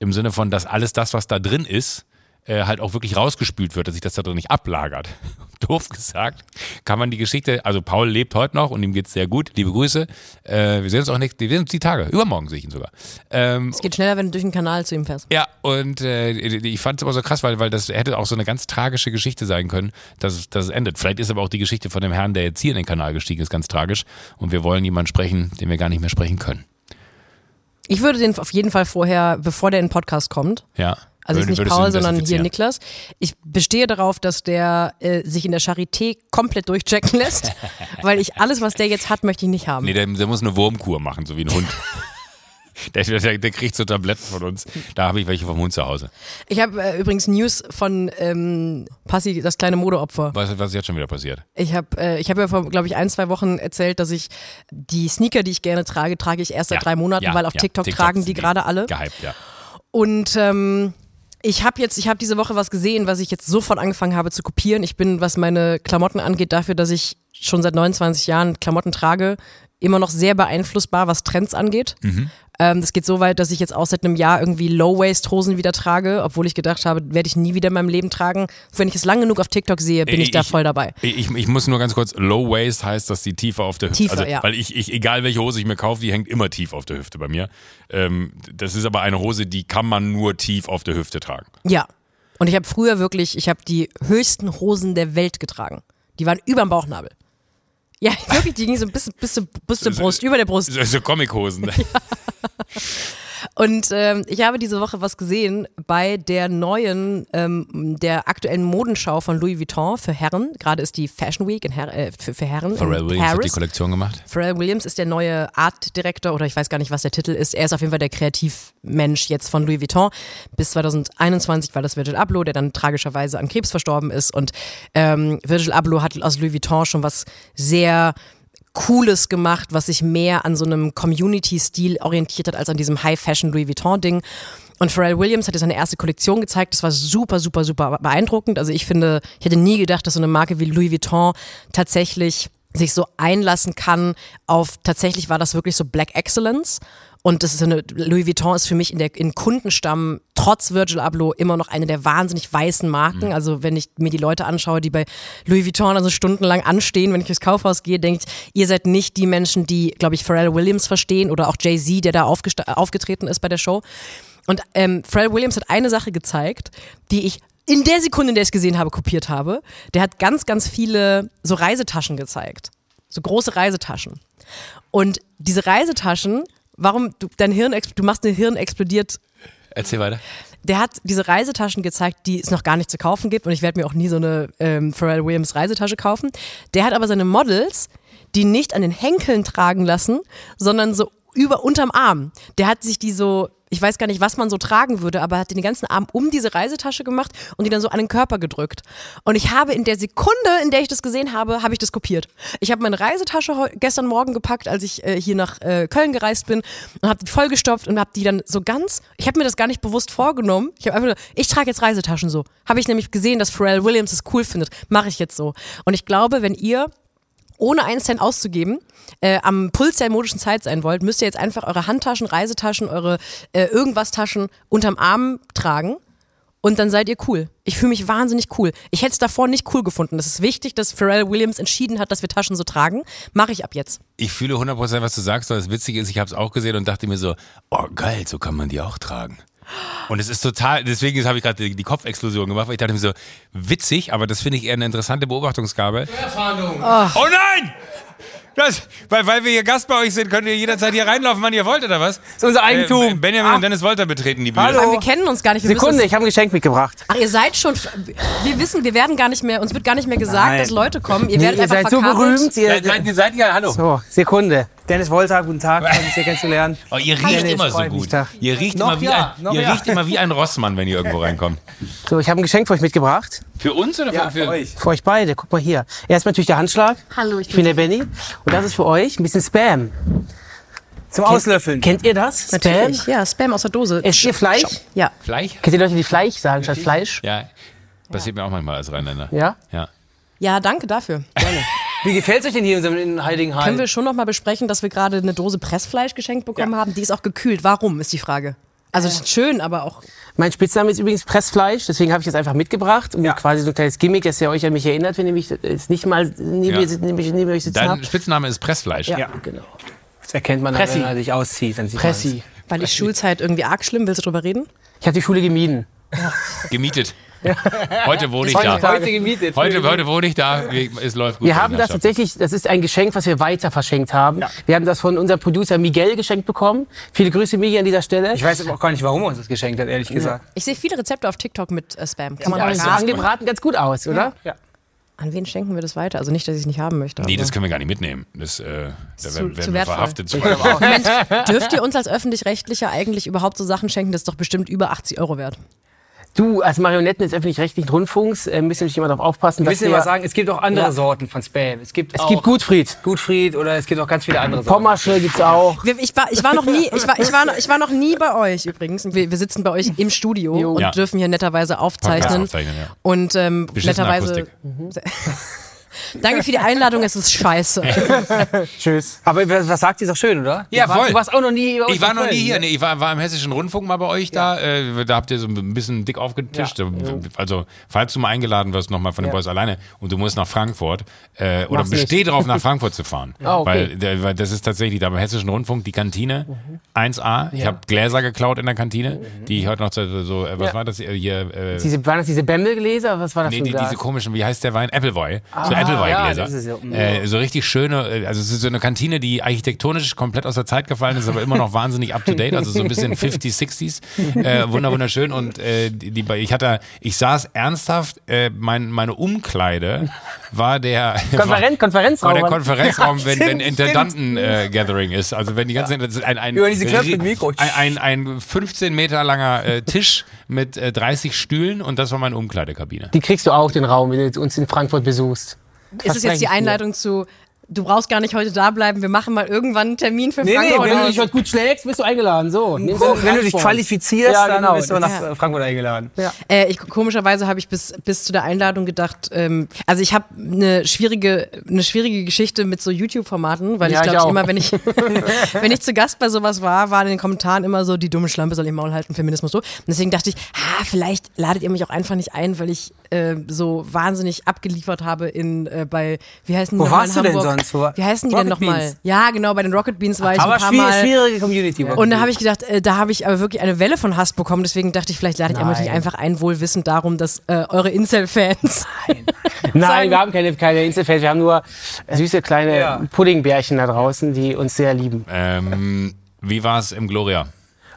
Im Sinne von, dass alles das, was da drin ist, äh, halt auch wirklich rausgespült wird, dass sich das da drin nicht ablagert. <laughs> Doof gesagt, kann man die Geschichte, also Paul lebt heute noch und ihm geht's sehr gut. Liebe Grüße. Äh, wir sehen uns auch nicht, wir sehen uns die Tage. Übermorgen sehe ich ihn sogar. Ähm, es geht schneller, wenn du durch den Kanal zu ihm fährst. Ja, und äh, ich fand es aber so krass, weil, weil das hätte auch so eine ganz tragische Geschichte sein können, dass es, dass es endet. Vielleicht ist aber auch die Geschichte von dem Herrn, der jetzt hier in den Kanal gestiegen ist, ganz tragisch. Und wir wollen jemanden sprechen, den wir gar nicht mehr sprechen können. Ich würde den auf jeden Fall vorher, bevor der in den Podcast kommt, ja also nicht Paul, sondern hier Niklas. Ich bestehe darauf, dass der äh, sich in der Charité komplett durchchecken lässt, <laughs> weil ich alles, was der jetzt hat, möchte ich nicht haben. Nee, der, der muss eine Wurmkur machen, so wie ein Hund. <laughs> Der, der, der, kriegt so Tabletten von uns. Da habe ich welche vom Hund zu Hause. Ich habe äh, übrigens News von ähm, Passi, das kleine Modeopfer. Was, was ist jetzt schon wieder passiert? Ich habe äh, hab ja vor, glaube ich, ein, zwei Wochen erzählt, dass ich die Sneaker, die ich gerne trage, trage ich erst seit ja, drei Monaten, ja, weil auf ja, TikTok, TikTok tragen die gerade alle. Gehypt, ja. Und ähm, ich habe jetzt, ich habe diese Woche was gesehen, was ich jetzt sofort angefangen habe zu kopieren. Ich bin, was meine Klamotten angeht, dafür, dass ich schon seit 29 Jahren Klamotten trage, immer noch sehr beeinflussbar, was Trends angeht. Mhm. Ähm, das geht so weit, dass ich jetzt auch seit einem Jahr irgendwie Low-Waist-Hosen wieder trage, obwohl ich gedacht habe, werde ich nie wieder in meinem Leben tragen. Wenn ich es lang genug auf TikTok sehe, bin ich, ich da voll dabei. Ich, ich, muss nur ganz kurz, Low-Waist heißt, dass die tiefer auf der Hüfte, tiefer, also, ja. weil ich, ich, egal welche Hose ich mir kaufe, die hängt immer tief auf der Hüfte bei mir. Ähm, das ist aber eine Hose, die kann man nur tief auf der Hüfte tragen. Ja. Und ich habe früher wirklich, ich habe die höchsten Hosen der Welt getragen. Die waren über dem Bauchnabel. Ja, <laughs> wirklich, die ging so bis, bis, bis zur Brust, über der Brust. So, so Comichosen. <laughs> <laughs> Ja. <laughs> Und ähm, ich habe diese Woche was gesehen bei der neuen, ähm, der aktuellen Modenschau von Louis Vuitton für Herren. Gerade ist die Fashion Week in Her äh, für, für Herren. Pharrell Williams hat die Paris. Kollektion gemacht. Pharrell Williams ist der neue Artdirektor oder ich weiß gar nicht, was der Titel ist. Er ist auf jeden Fall der Kreativmensch jetzt von Louis Vuitton. Bis 2021 war das Virgil Abloh, der dann tragischerweise an Krebs verstorben ist. Und ähm, Virgil Abloh hat aus Louis Vuitton schon was sehr Cooles gemacht, was sich mehr an so einem Community-Stil orientiert hat, als an diesem High-Fashion Louis Vuitton-Ding. Und Pharrell Williams hat jetzt seine erste Kollektion gezeigt. Das war super, super, super beeindruckend. Also ich finde, ich hätte nie gedacht, dass so eine Marke wie Louis Vuitton tatsächlich sich so einlassen kann auf, tatsächlich war das wirklich so Black Excellence. Und das ist eine, Louis Vuitton ist für mich in der, in Kundenstamm trotz Virgil Abloh immer noch eine der wahnsinnig weißen Marken. Also wenn ich mir die Leute anschaue, die bei Louis Vuitton also stundenlang anstehen, wenn ich ins Kaufhaus gehe, denke ich, ihr seid nicht die Menschen, die, glaube ich, Pharrell Williams verstehen oder auch Jay-Z, der da aufgetreten ist bei der Show. Und ähm, Pharrell Williams hat eine Sache gezeigt, die ich in der Sekunde, in der ich es gesehen habe, kopiert habe. Der hat ganz, ganz viele so Reisetaschen gezeigt. So große Reisetaschen. Und diese Reisetaschen, warum du dein Hirn, du machst dein Hirn explodiert. Erzähl weiter. Der hat diese Reisetaschen gezeigt, die es noch gar nicht zu kaufen gibt. Und ich werde mir auch nie so eine ähm, Pharrell Williams Reisetasche kaufen. Der hat aber seine Models, die nicht an den Henkeln tragen lassen, sondern so über unterm Arm. Der hat sich die so, ich weiß gar nicht, was man so tragen würde, aber hat den ganzen Arm um diese Reisetasche gemacht und die dann so an den Körper gedrückt. Und ich habe in der Sekunde, in der ich das gesehen habe, habe ich das kopiert. Ich habe meine Reisetasche gestern Morgen gepackt, als ich äh, hier nach äh, Köln gereist bin und habe die vollgestopft und habe die dann so ganz, ich habe mir das gar nicht bewusst vorgenommen. Ich habe einfach nur, ich trage jetzt Reisetaschen so. Habe ich nämlich gesehen, dass Pharrell Williams es cool findet. Mache ich jetzt so. Und ich glaube, wenn ihr ohne einen Cent auszugeben, äh, am Puls der modischen Zeit sein wollt, müsst ihr jetzt einfach eure Handtaschen, Reisetaschen, eure äh, irgendwas Taschen unterm Arm tragen und dann seid ihr cool. Ich fühle mich wahnsinnig cool. Ich hätte es davor nicht cool gefunden. Es ist wichtig, dass Pharrell Williams entschieden hat, dass wir Taschen so tragen. Mache ich ab jetzt. Ich fühle 100% was du sagst, aber das Witzige ist, ich habe es auch gesehen und dachte mir so, oh geil, so kann man die auch tragen. Und es ist total, deswegen habe ich gerade die, die Kopfexplosion gemacht, weil ich dachte mir so, witzig, aber das finde ich eher eine interessante Beobachtungsgabe. Oh nein! Das, weil, weil wir hier Gast bei euch sind, könnt ihr jederzeit hier reinlaufen, wann ihr wollt, oder was? Das ist unser Eigentum. Äh, Benjamin und Dennis Wolter betreten die Bühne. Hallo. Aber wir kennen uns gar nicht. Wir Sekunde, ich habe ein Geschenk mitgebracht. Ach, ihr seid schon. Wir wissen, wir werden gar nicht mehr. Uns wird gar nicht mehr gesagt, Nein. dass Leute kommen. Ihr Nee, werdet ihr einfach seid so verkabelt. berühmt. Ihr, Seid, seid, ihr seid ja, hallo. so, Sekunde. Dennis Wolter, guten Tag, freue mich, sehr kennenzulernen. <laughs> Oh, ihr riecht Dennis, immer so gut. Ihr riecht, Noch immer wie, ja, ein, ihr ja. riecht immer wie ein Rossmann, wenn ihr irgendwo <laughs> reinkommt. So, ich habe ein Geschenk für euch mitgebracht. Für uns oder für, für Für euch beide. Guck mal hier. Erstmal natürlich der Handschlag. Hallo, ich Ich bin der Benny. Und das ist für euch ein bisschen Spam. Zum Auslöffeln. Kennt ihr das? Natürlich. Ja, Spam aus der Dose. Esst ihr Fleisch? Ja. Fleisch? Kennt ihr Leute, die Fleisch sagen statt Fleisch? Ja, passiert mir auch manchmal als Rheinländer. Ja? Ja. Ja, danke dafür. <laughs> Wie gefällt euch denn hier in unserem in Heiligen Können wir schon noch mal besprechen, dass wir gerade eine Dose Pressfleisch geschenkt bekommen haben? Die ist auch gekühlt. Warum, ist die Frage. Also es ist schön, aber auch. Mein Spitzname ist übrigens Pressfleisch, deswegen habe ich das einfach mitgebracht. Und Ja. quasi so ein kleines Gimmick, dass ihr euch an mich erinnert, wenn ihr mich jetzt nicht mal neben, Ja. mir, neben, mir- neben euch sitzen Dein habt. Spitzname ist Pressfleisch. Ja, Ja. genau. Das erkennt man, Pressi. wenn er sich auszieht. Dann sieht Pressi. Weil die Schulzeit irgendwie arg schlimm. Willst du drüber reden? Ich habe die Schule gemieden. Gemietet. Heute wohne ich da. Heute gemietet. Heute, heute wohne ich da. Es läuft gut. Wir haben das tatsächlich, das ist ein Geschenk, was wir weiter verschenkt haben. Wir haben das von unserem Producer Miguel geschenkt bekommen. Viele Grüße, Miguel, an dieser Stelle. Ich weiß aber auch gar nicht, warum er uns das geschenkt hat, ehrlich gesagt. Ich sehe viele Rezepte auf TikTok mit äh, Spam. Kann man ja, auch das sagen. angebraten ganz gut aus, oder? Ja. An wen schenken wir das weiter? Also nicht, dass ich es nicht haben möchte. Nee, aber- das können wir gar nicht mitnehmen. Das, äh, da zu- werden, zu werden wir verhaftet. <laughs> Moment, dürft ihr uns als Öffentlich-Rechtlicher eigentlich überhaupt so Sachen schenken? Das ist doch bestimmt über 80 Euro wert. Du, als Marionetten des öffentlich-rechtlichen Rundfunks, äh, müssen natürlich immer darauf aufpassen, Wir dass müssen wir, aber sagen, es gibt auch andere Ja. Sorten von Spam. Es gibt, es auch gibt Gutfried. Gutfried oder es gibt auch ganz viele andere Sorten. Pommersche gibt's auch. Wir- Ich war, ich war noch nie, ich war, ich war, noch- ich war noch nie bei euch übrigens. Wir, wir sitzen bei euch im Studio Jo. und Ja. dürfen hier netterweise aufzeichnen. Aufzeichnen, ja. Und ähm, netterweise. <laughs> Danke für die Einladung, es ist scheiße. <laughs> Tschüss. Aber was was sagt ihr, ist doch schön, oder? Ja, du warst, voll. Du warst auch noch nie bei Ich war noch nie hier. ne? Nee, ich war, war im Hessischen Rundfunk mal bei euch da. Äh, da habt ihr so ein bisschen dick aufgetischt. Also, falls du mal eingeladen wirst, nochmal von den Boys alleine und du musst nach Frankfurt äh, oder Mach's besteh nicht. drauf, nach Frankfurt zu fahren. <laughs> Ah, okay. weil, das ist tatsächlich da beim Hessischen Rundfunk die Kantine 1A. Ich habe Gläser geklaut in der Kantine, die ich heute noch so, so äh, was Ja. war das hier? Äh, Diese, waren das diese Bämmelgläser? Was war das Nee, für ein die, Glas? diese komischen, wie heißt der Wein? Appleboy. so Applewhite-Gläser. ja, ja- mm. äh, so richtig schöne, äh, also es ist so eine Kantine, die architektonisch komplett aus der Zeit gefallen ist, aber immer noch wahnsinnig up to date, also so ein bisschen <laughs> 50s, 60s. Äh, wunder, wunderschön. Und äh, die, ich hatte, ich saß ernsthaft, äh, mein, meine Umkleide war der <laughs> Konferenz, war, Konferenzraum. war der Konferenzraum, <laughs> wenn, wenn stimmt, Intendanten-Gathering ist. Also wenn die ganze ein, ein, Über diese Knöpfe mit Mikro. ein, ein, ein 15 Meter langer äh, Tisch mit äh, 30 Stühlen und das war meine Umkleidekabine. Die kriegst du auch, den Raum, wenn du uns in Frankfurt besuchst. Ist es jetzt die Einleitung zu, du brauchst gar nicht heute da bleiben, wir machen mal irgendwann einen Termin für Nee, nee, Frankfurt? wenn Wenn oder du dich heute gut schlägst, bist du eingeladen. So, Wenn du dich qualifizierst, Ja, genau. dann bist du nach Ja. Frankfurt eingeladen. Äh, ich, komischerweise habe ich bis, bis zu der Einladung gedacht, ähm, also ich habe eine schwierige, eine schwierige Geschichte mit so YouTube-Formaten, weil Ja, ich ich glaube, immer, wenn ich, <laughs> wenn ich zu Gast bei sowas war, waren in den Kommentaren immer so, die dumme Schlampe soll ihr Maul halten, Feminismus so. Und deswegen dachte ich, ah, vielleicht ladet ihr mich auch einfach nicht ein, weil ich äh, so wahnsinnig abgeliefert habe in äh, bei, wie heißen die Wo warst in du denn Hamburg? sonst? Wo- Wie heißen die denn Rocket nochmal? Beans. Ja, genau, bei den Rocket Beans war ich Aber ein paar Mal. schwierige Community. Und da habe ich gedacht, äh, da habe ich aber wirklich eine Welle von Hass bekommen. Deswegen dachte ich, vielleicht ladet ihr mich Nein. nicht einfach ein, wohl wissend darum, dass äh, eure Incel-Fans. Nein, <laughs> sagen- wir haben keine, keine Inselfans, wir haben nur süße kleine Ja. Puddingbärchen da draußen, die uns sehr lieben. Ähm, wie war es im Gloria?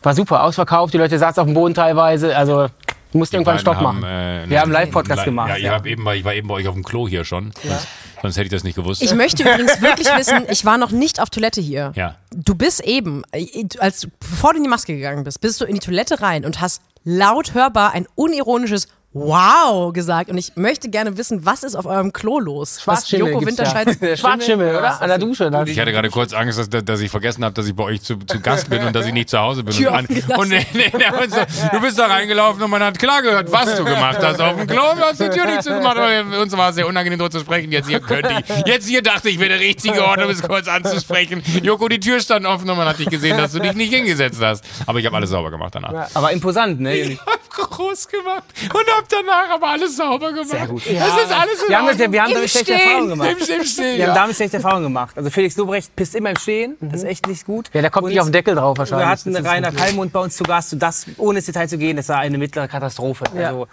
War super, ausverkauft, die Leute saßen auf dem Boden teilweise, also du musst irgendwann Stopp Haben, machen. äh, Wir haben einen Live-Podcast Li- gemacht, Ja, ich, ja. eben bei, ich war eben bei euch auf dem Klo hier schon. Sonst, sonst hätte ich das nicht gewusst. Ich möchte <laughs> übrigens wirklich wissen, ich war noch nicht auf Toilette hier. ja. Du bist eben, äh, als bevor du in die Maske gegangen bist, bist du in die Toilette rein und hast laut hörbar ein unironisches Wow gesagt. Und ich möchte gerne wissen, was ist auf eurem Klo los? Was Schwarzschimmel Joko gibt's Winterscheid. <laughs> ja. Schwarzschimmel, oder? An der Dusche. Das. Ich hatte gerade kurz Angst, dass, dass ich vergessen habe, dass ich bei euch zu, zu Gast bin und dass ich nicht zu Hause bin. <laughs> Tür und, an, <laughs> und nee, nee, du bist da reingelaufen und man hat klar gehört, was du gemacht hast auf dem Klo. Du hast die Tür nicht zugemacht. Uns war es sehr unangenehm, darüber zu sprechen. Jetzt hier könnte ich. Jetzt hier dachte ich, wäre der richtige Ort, um es kurz anzusprechen. Joko, die Tür stand offen und man hat dich gesehen, dass du dich nicht hingesetzt hast. Aber ich habe alles sauber gemacht danach. Aber imposant, ne? Groß gemacht und hab danach aber alles sauber gemacht. Sehr gut. Das ist alles in Wir haben, das, wir haben damit schlechte. Erfahrungen gemacht. Im, im Stehen, Wir haben ja. damit schlechte Erfahrungen gemacht. Also Felix Lobrecht pisst immer im Stehen. Das ist echt nicht gut. Ja, der kommt Und nicht auf den Deckel drauf wahrscheinlich. Wir hatten Rainer. Kallmund bei uns zu Gast und das, ohne ins Detail zu gehen, das war eine mittlere Katastrophe. Also,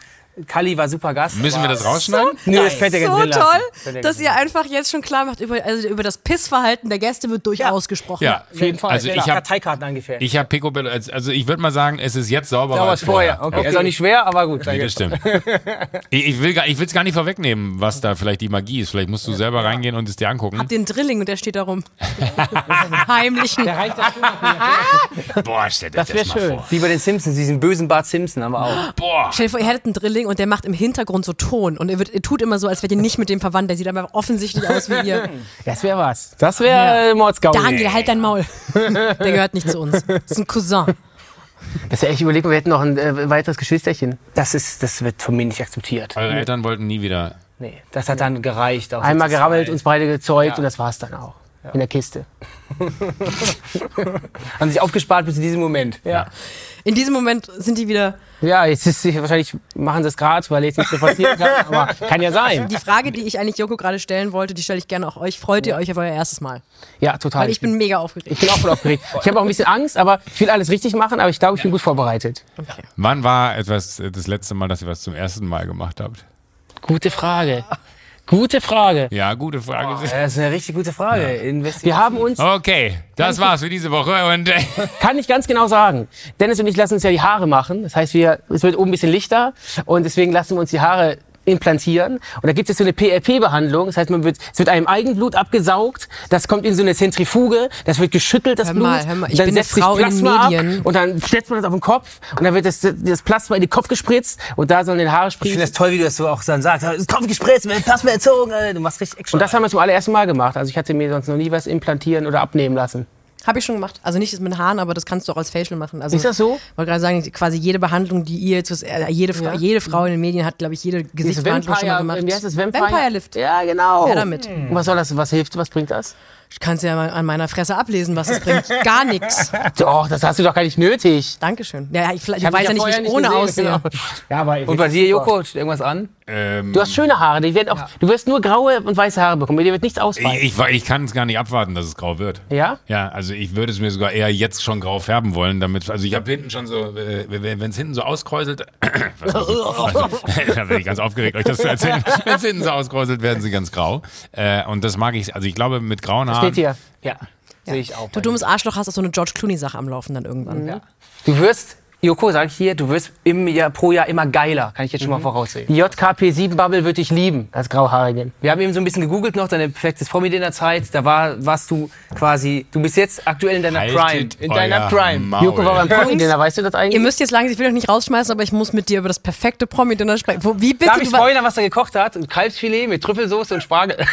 Kalli war super Gast. Müssen wir aber- das rausschneiden? Nö, das fällt dir so toll, lassen. Dass ihr einfach jetzt schon klar macht, über, also über das Pissverhalten der Gäste wird durchaus gesprochen. Ja, Auf jeden Fall. Also Ja, ich habe Karteikarten angefährdet. ich hab Picobello, als- also ich würde mal sagen, es ist jetzt sauberer war als vorher. Okay. Ist auch nicht schwer, aber gut. Nee, das stimmt. <laughs> ich ich will gar- ich will es gar nicht vorwegnehmen, was da vielleicht die Magie ist. Vielleicht musst du selber reingehen und es dir angucken. Habt ihr einen Drilling und der steht da rum. <laughs> Heimlichen. Der reicht das Boah, stell dir das, Das mal schön. vor. Wie bei den Simpsons, diesen bösen Bart Simpson haben wir auch. Boah. Stell dir vor, ihr hättet einen Drilling und der macht im Hintergrund so Ton und ihr, wird, ihr tut immer so, als wärt ihr nicht mit dem verwandt. Der sieht aber offensichtlich aus wie ihr. <laughs> Das wäre was. Das wäre äh, Mordsgaudi. Daniel, halt dein Maul. <laughs> Der gehört nicht zu uns. Das ist ein Cousin. Das ist ja echt überlegt, wir hätten noch ein äh, weiteres Geschwisterchen. Das, ist, das wird von mir nicht akzeptiert. Eure Eltern wollten nie wieder. Nee, das hat dann gereicht. Auch Einmal gerammelt, zweit. uns beide gezeugt und das war's dann auch. In der Kiste. <laughs> Haben sich aufgespart bis zu diesem Moment. Ja. In diesem Moment sind die wieder. Ja, jetzt ist sie, wahrscheinlich machen sie es gerade, weil jetzt nichts mehr passieren kann. <laughs> Aber kann ja sein. Die Frage, die ich eigentlich Joko gerade stellen wollte, die stelle ich gerne auch euch. Freut ihr euch auf euer erstes Mal? Ja, total. Weil ich bin mega aufgeregt. ich bin auch voll aufgeregt. Ich habe auch ein bisschen Angst, aber ich will alles richtig machen, aber ich glaube, ich bin gut vorbereitet. Wann war etwas äh, das letzte Mal, dass ihr was zum ersten Mal gemacht habt? Gute Frage. Gute Frage. Ja, gute Frage. Das ist eine richtig gute Frage. Investigativ. Wir haben uns, Okay, das war's für diese Woche und äh, <laughs> kann ich ganz genau sagen, Dennis und ich lassen uns ja die Haare machen. Das heißt, wir, es wird oben ein bisschen lichter und deswegen lassen wir uns die Haare implantieren. Und da gibt es so eine PRP-Behandlung. Das heißt, man wird, es wird einem Eigenblut abgesaugt. Das kommt in so eine Zentrifuge. Das wird geschüttelt, das Hör Blut. mal, hör mal, ich dann bin eine setzt sich in den Plasma Medien. Ab, und dann setzt man das auf den Kopf. Und dann wird das, das Plasma in den Kopf gespritzt. Und da sollen die Haare Ich finde sprießen. das toll, wie du das so auch dann sagst. Es kommt gespritzt, Plasma erzogen. Du machst richtig Action. Und das haben wir zum allerersten Mal gemacht. Also ich hatte mir sonst noch nie was implantieren oder abnehmen lassen. Habe ich schon gemacht. Also nicht mit Haaren, aber das kannst du auch als Facial machen. Also, Ist das so? Ich wollte gerade sagen, quasi jede Behandlung, die ihr jetzt, äh, jede, Frau, Ja. jede Frau in den Medien hat, glaube ich, jede Gesichtsbehandlung schon mal gemacht. wie heißt das? Vampire? Vampire Lift. Ja, genau. Ja, damit. Und was soll das? Was hilft? Was bringt das? Ich kann es ja mal an meiner Fresse ablesen, was das bringt. Gar nichts. <laughs> Doch, das hast du doch gar nicht nötig. Dankeschön. Ja, ich, ich hab weiß ja nicht, wie ich ohne aussehe. genau. Ja, aber Und bei dir, Joko, steht irgendwas an? Ähm, Du hast schöne Haare, die werden auch, du wirst nur graue und weiße Haare bekommen, dir wird nichts ausfallen. ich, ich, ich kann es gar nicht abwarten, dass es grau wird. Ja? Ja, also ich würde es mir sogar eher jetzt schon grau färben wollen, damit, also ich habe hinten schon so, äh, wenn es hinten so auskräuselt, <coughs> <laughs> da bin ich ganz aufgeregt, euch das zu erzählen, <laughs> wenn es hinten so auskräuselt, werden sie ganz grau. Äh, und das mag ich, also ich glaube mit grauen Haaren, Steht hier. Ja. Sehe ich auch. Du dummes Arschloch hast auch so eine George Clooney-Sache am Laufen dann irgendwann. Du wirst, Joko, sag ich hier, du wirst im Jahr, pro Jahr immer geiler. Kann ich jetzt schon mal voraussehen. Die JKP7-Bubble würde ich lieben, als Grauhaarigen. Wir haben eben so ein bisschen gegoogelt noch, deine perfektes Promi-Dinner-Zeit. Da war, warst du quasi, du bist jetzt aktuell in deiner Prime. Haltet In deiner euer Prime. Maul. Joko war beim Promi-Dinner, weißt du das eigentlich? Ihr müsst jetzt langsam, ich will euch nicht rausschmeißen, aber ich muss mit dir über das perfekte Promi-Dinner sprechen. Wo, wie bitte? Darf ich spoilern, was er gekocht hat? Ein Kalbsfilet mit Trüffelsoße und Spargel. <laughs>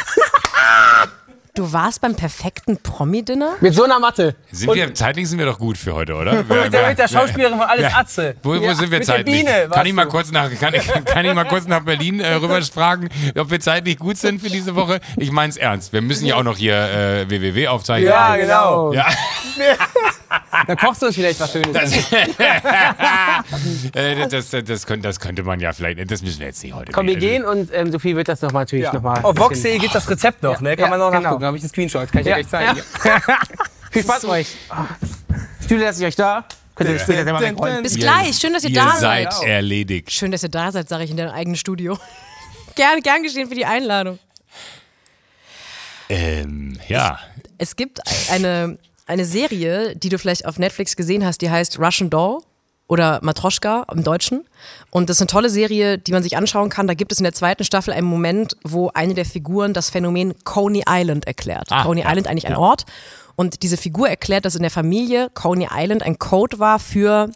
du warst beim perfekten Promi-Dinner? Mit so einer Matte. sind wir, zeitlich sind wir doch gut für heute, oder? <laughs> mit, der, mit der Schauspielerin war alles Ja. Atze. Wo, wo Ja, sind wir mit der zeitlich? Biene kann ich mal du. kurz nach kann ich, <laughs> kann ich mal kurz nach Berlin äh, <laughs> rüberfragen, ob wir zeitlich gut sind für diese Woche? Ich mein's ernst. Wir müssen ja auch noch hier äh, WWW aufzeichnen. Ja, genau. Ja, Dann kochst du uns vielleicht was Schönes. <laughs> äh, das, das, das, könnte, das könnte man ja vielleicht, das müssen wir jetzt nicht heute. Komm, wir gehen und ähm, Sophie wird das noch mal natürlich noch mal. Auf Vox.de gibt das Rezept noch, ne? Kann Ja, man noch genau. nachgucken. Da habe ich einen Screenshot, kann ich Ja, dir gleich zeigen. <laughs> Viel Spaß euch. <laughs> Stühle lasse ich euch da. Könnt ihr später selber wegräumen. Bis ihr- gleich. Schön, dass ihr, Ihr da seid seid. erledigt. Schön, dass ihr da seid, sage ich in deinem eigenen Studio. gern, gern geschehen für die Einladung. Ähm, ja. Es gibt eine, eine Serie, die du vielleicht auf Netflix gesehen hast, die heißt Russian Doll oder Matroschka im Deutschen. Und das ist eine tolle Serie, die man sich anschauen kann. Da gibt es in der zweiten Staffel einen Moment, wo eine der Figuren das Phänomen Coney Island erklärt. Ah, Coney ja, Island eigentlich ein ja. Ort. Und diese Figur erklärt, dass in der Familie Coney Island ein Code war für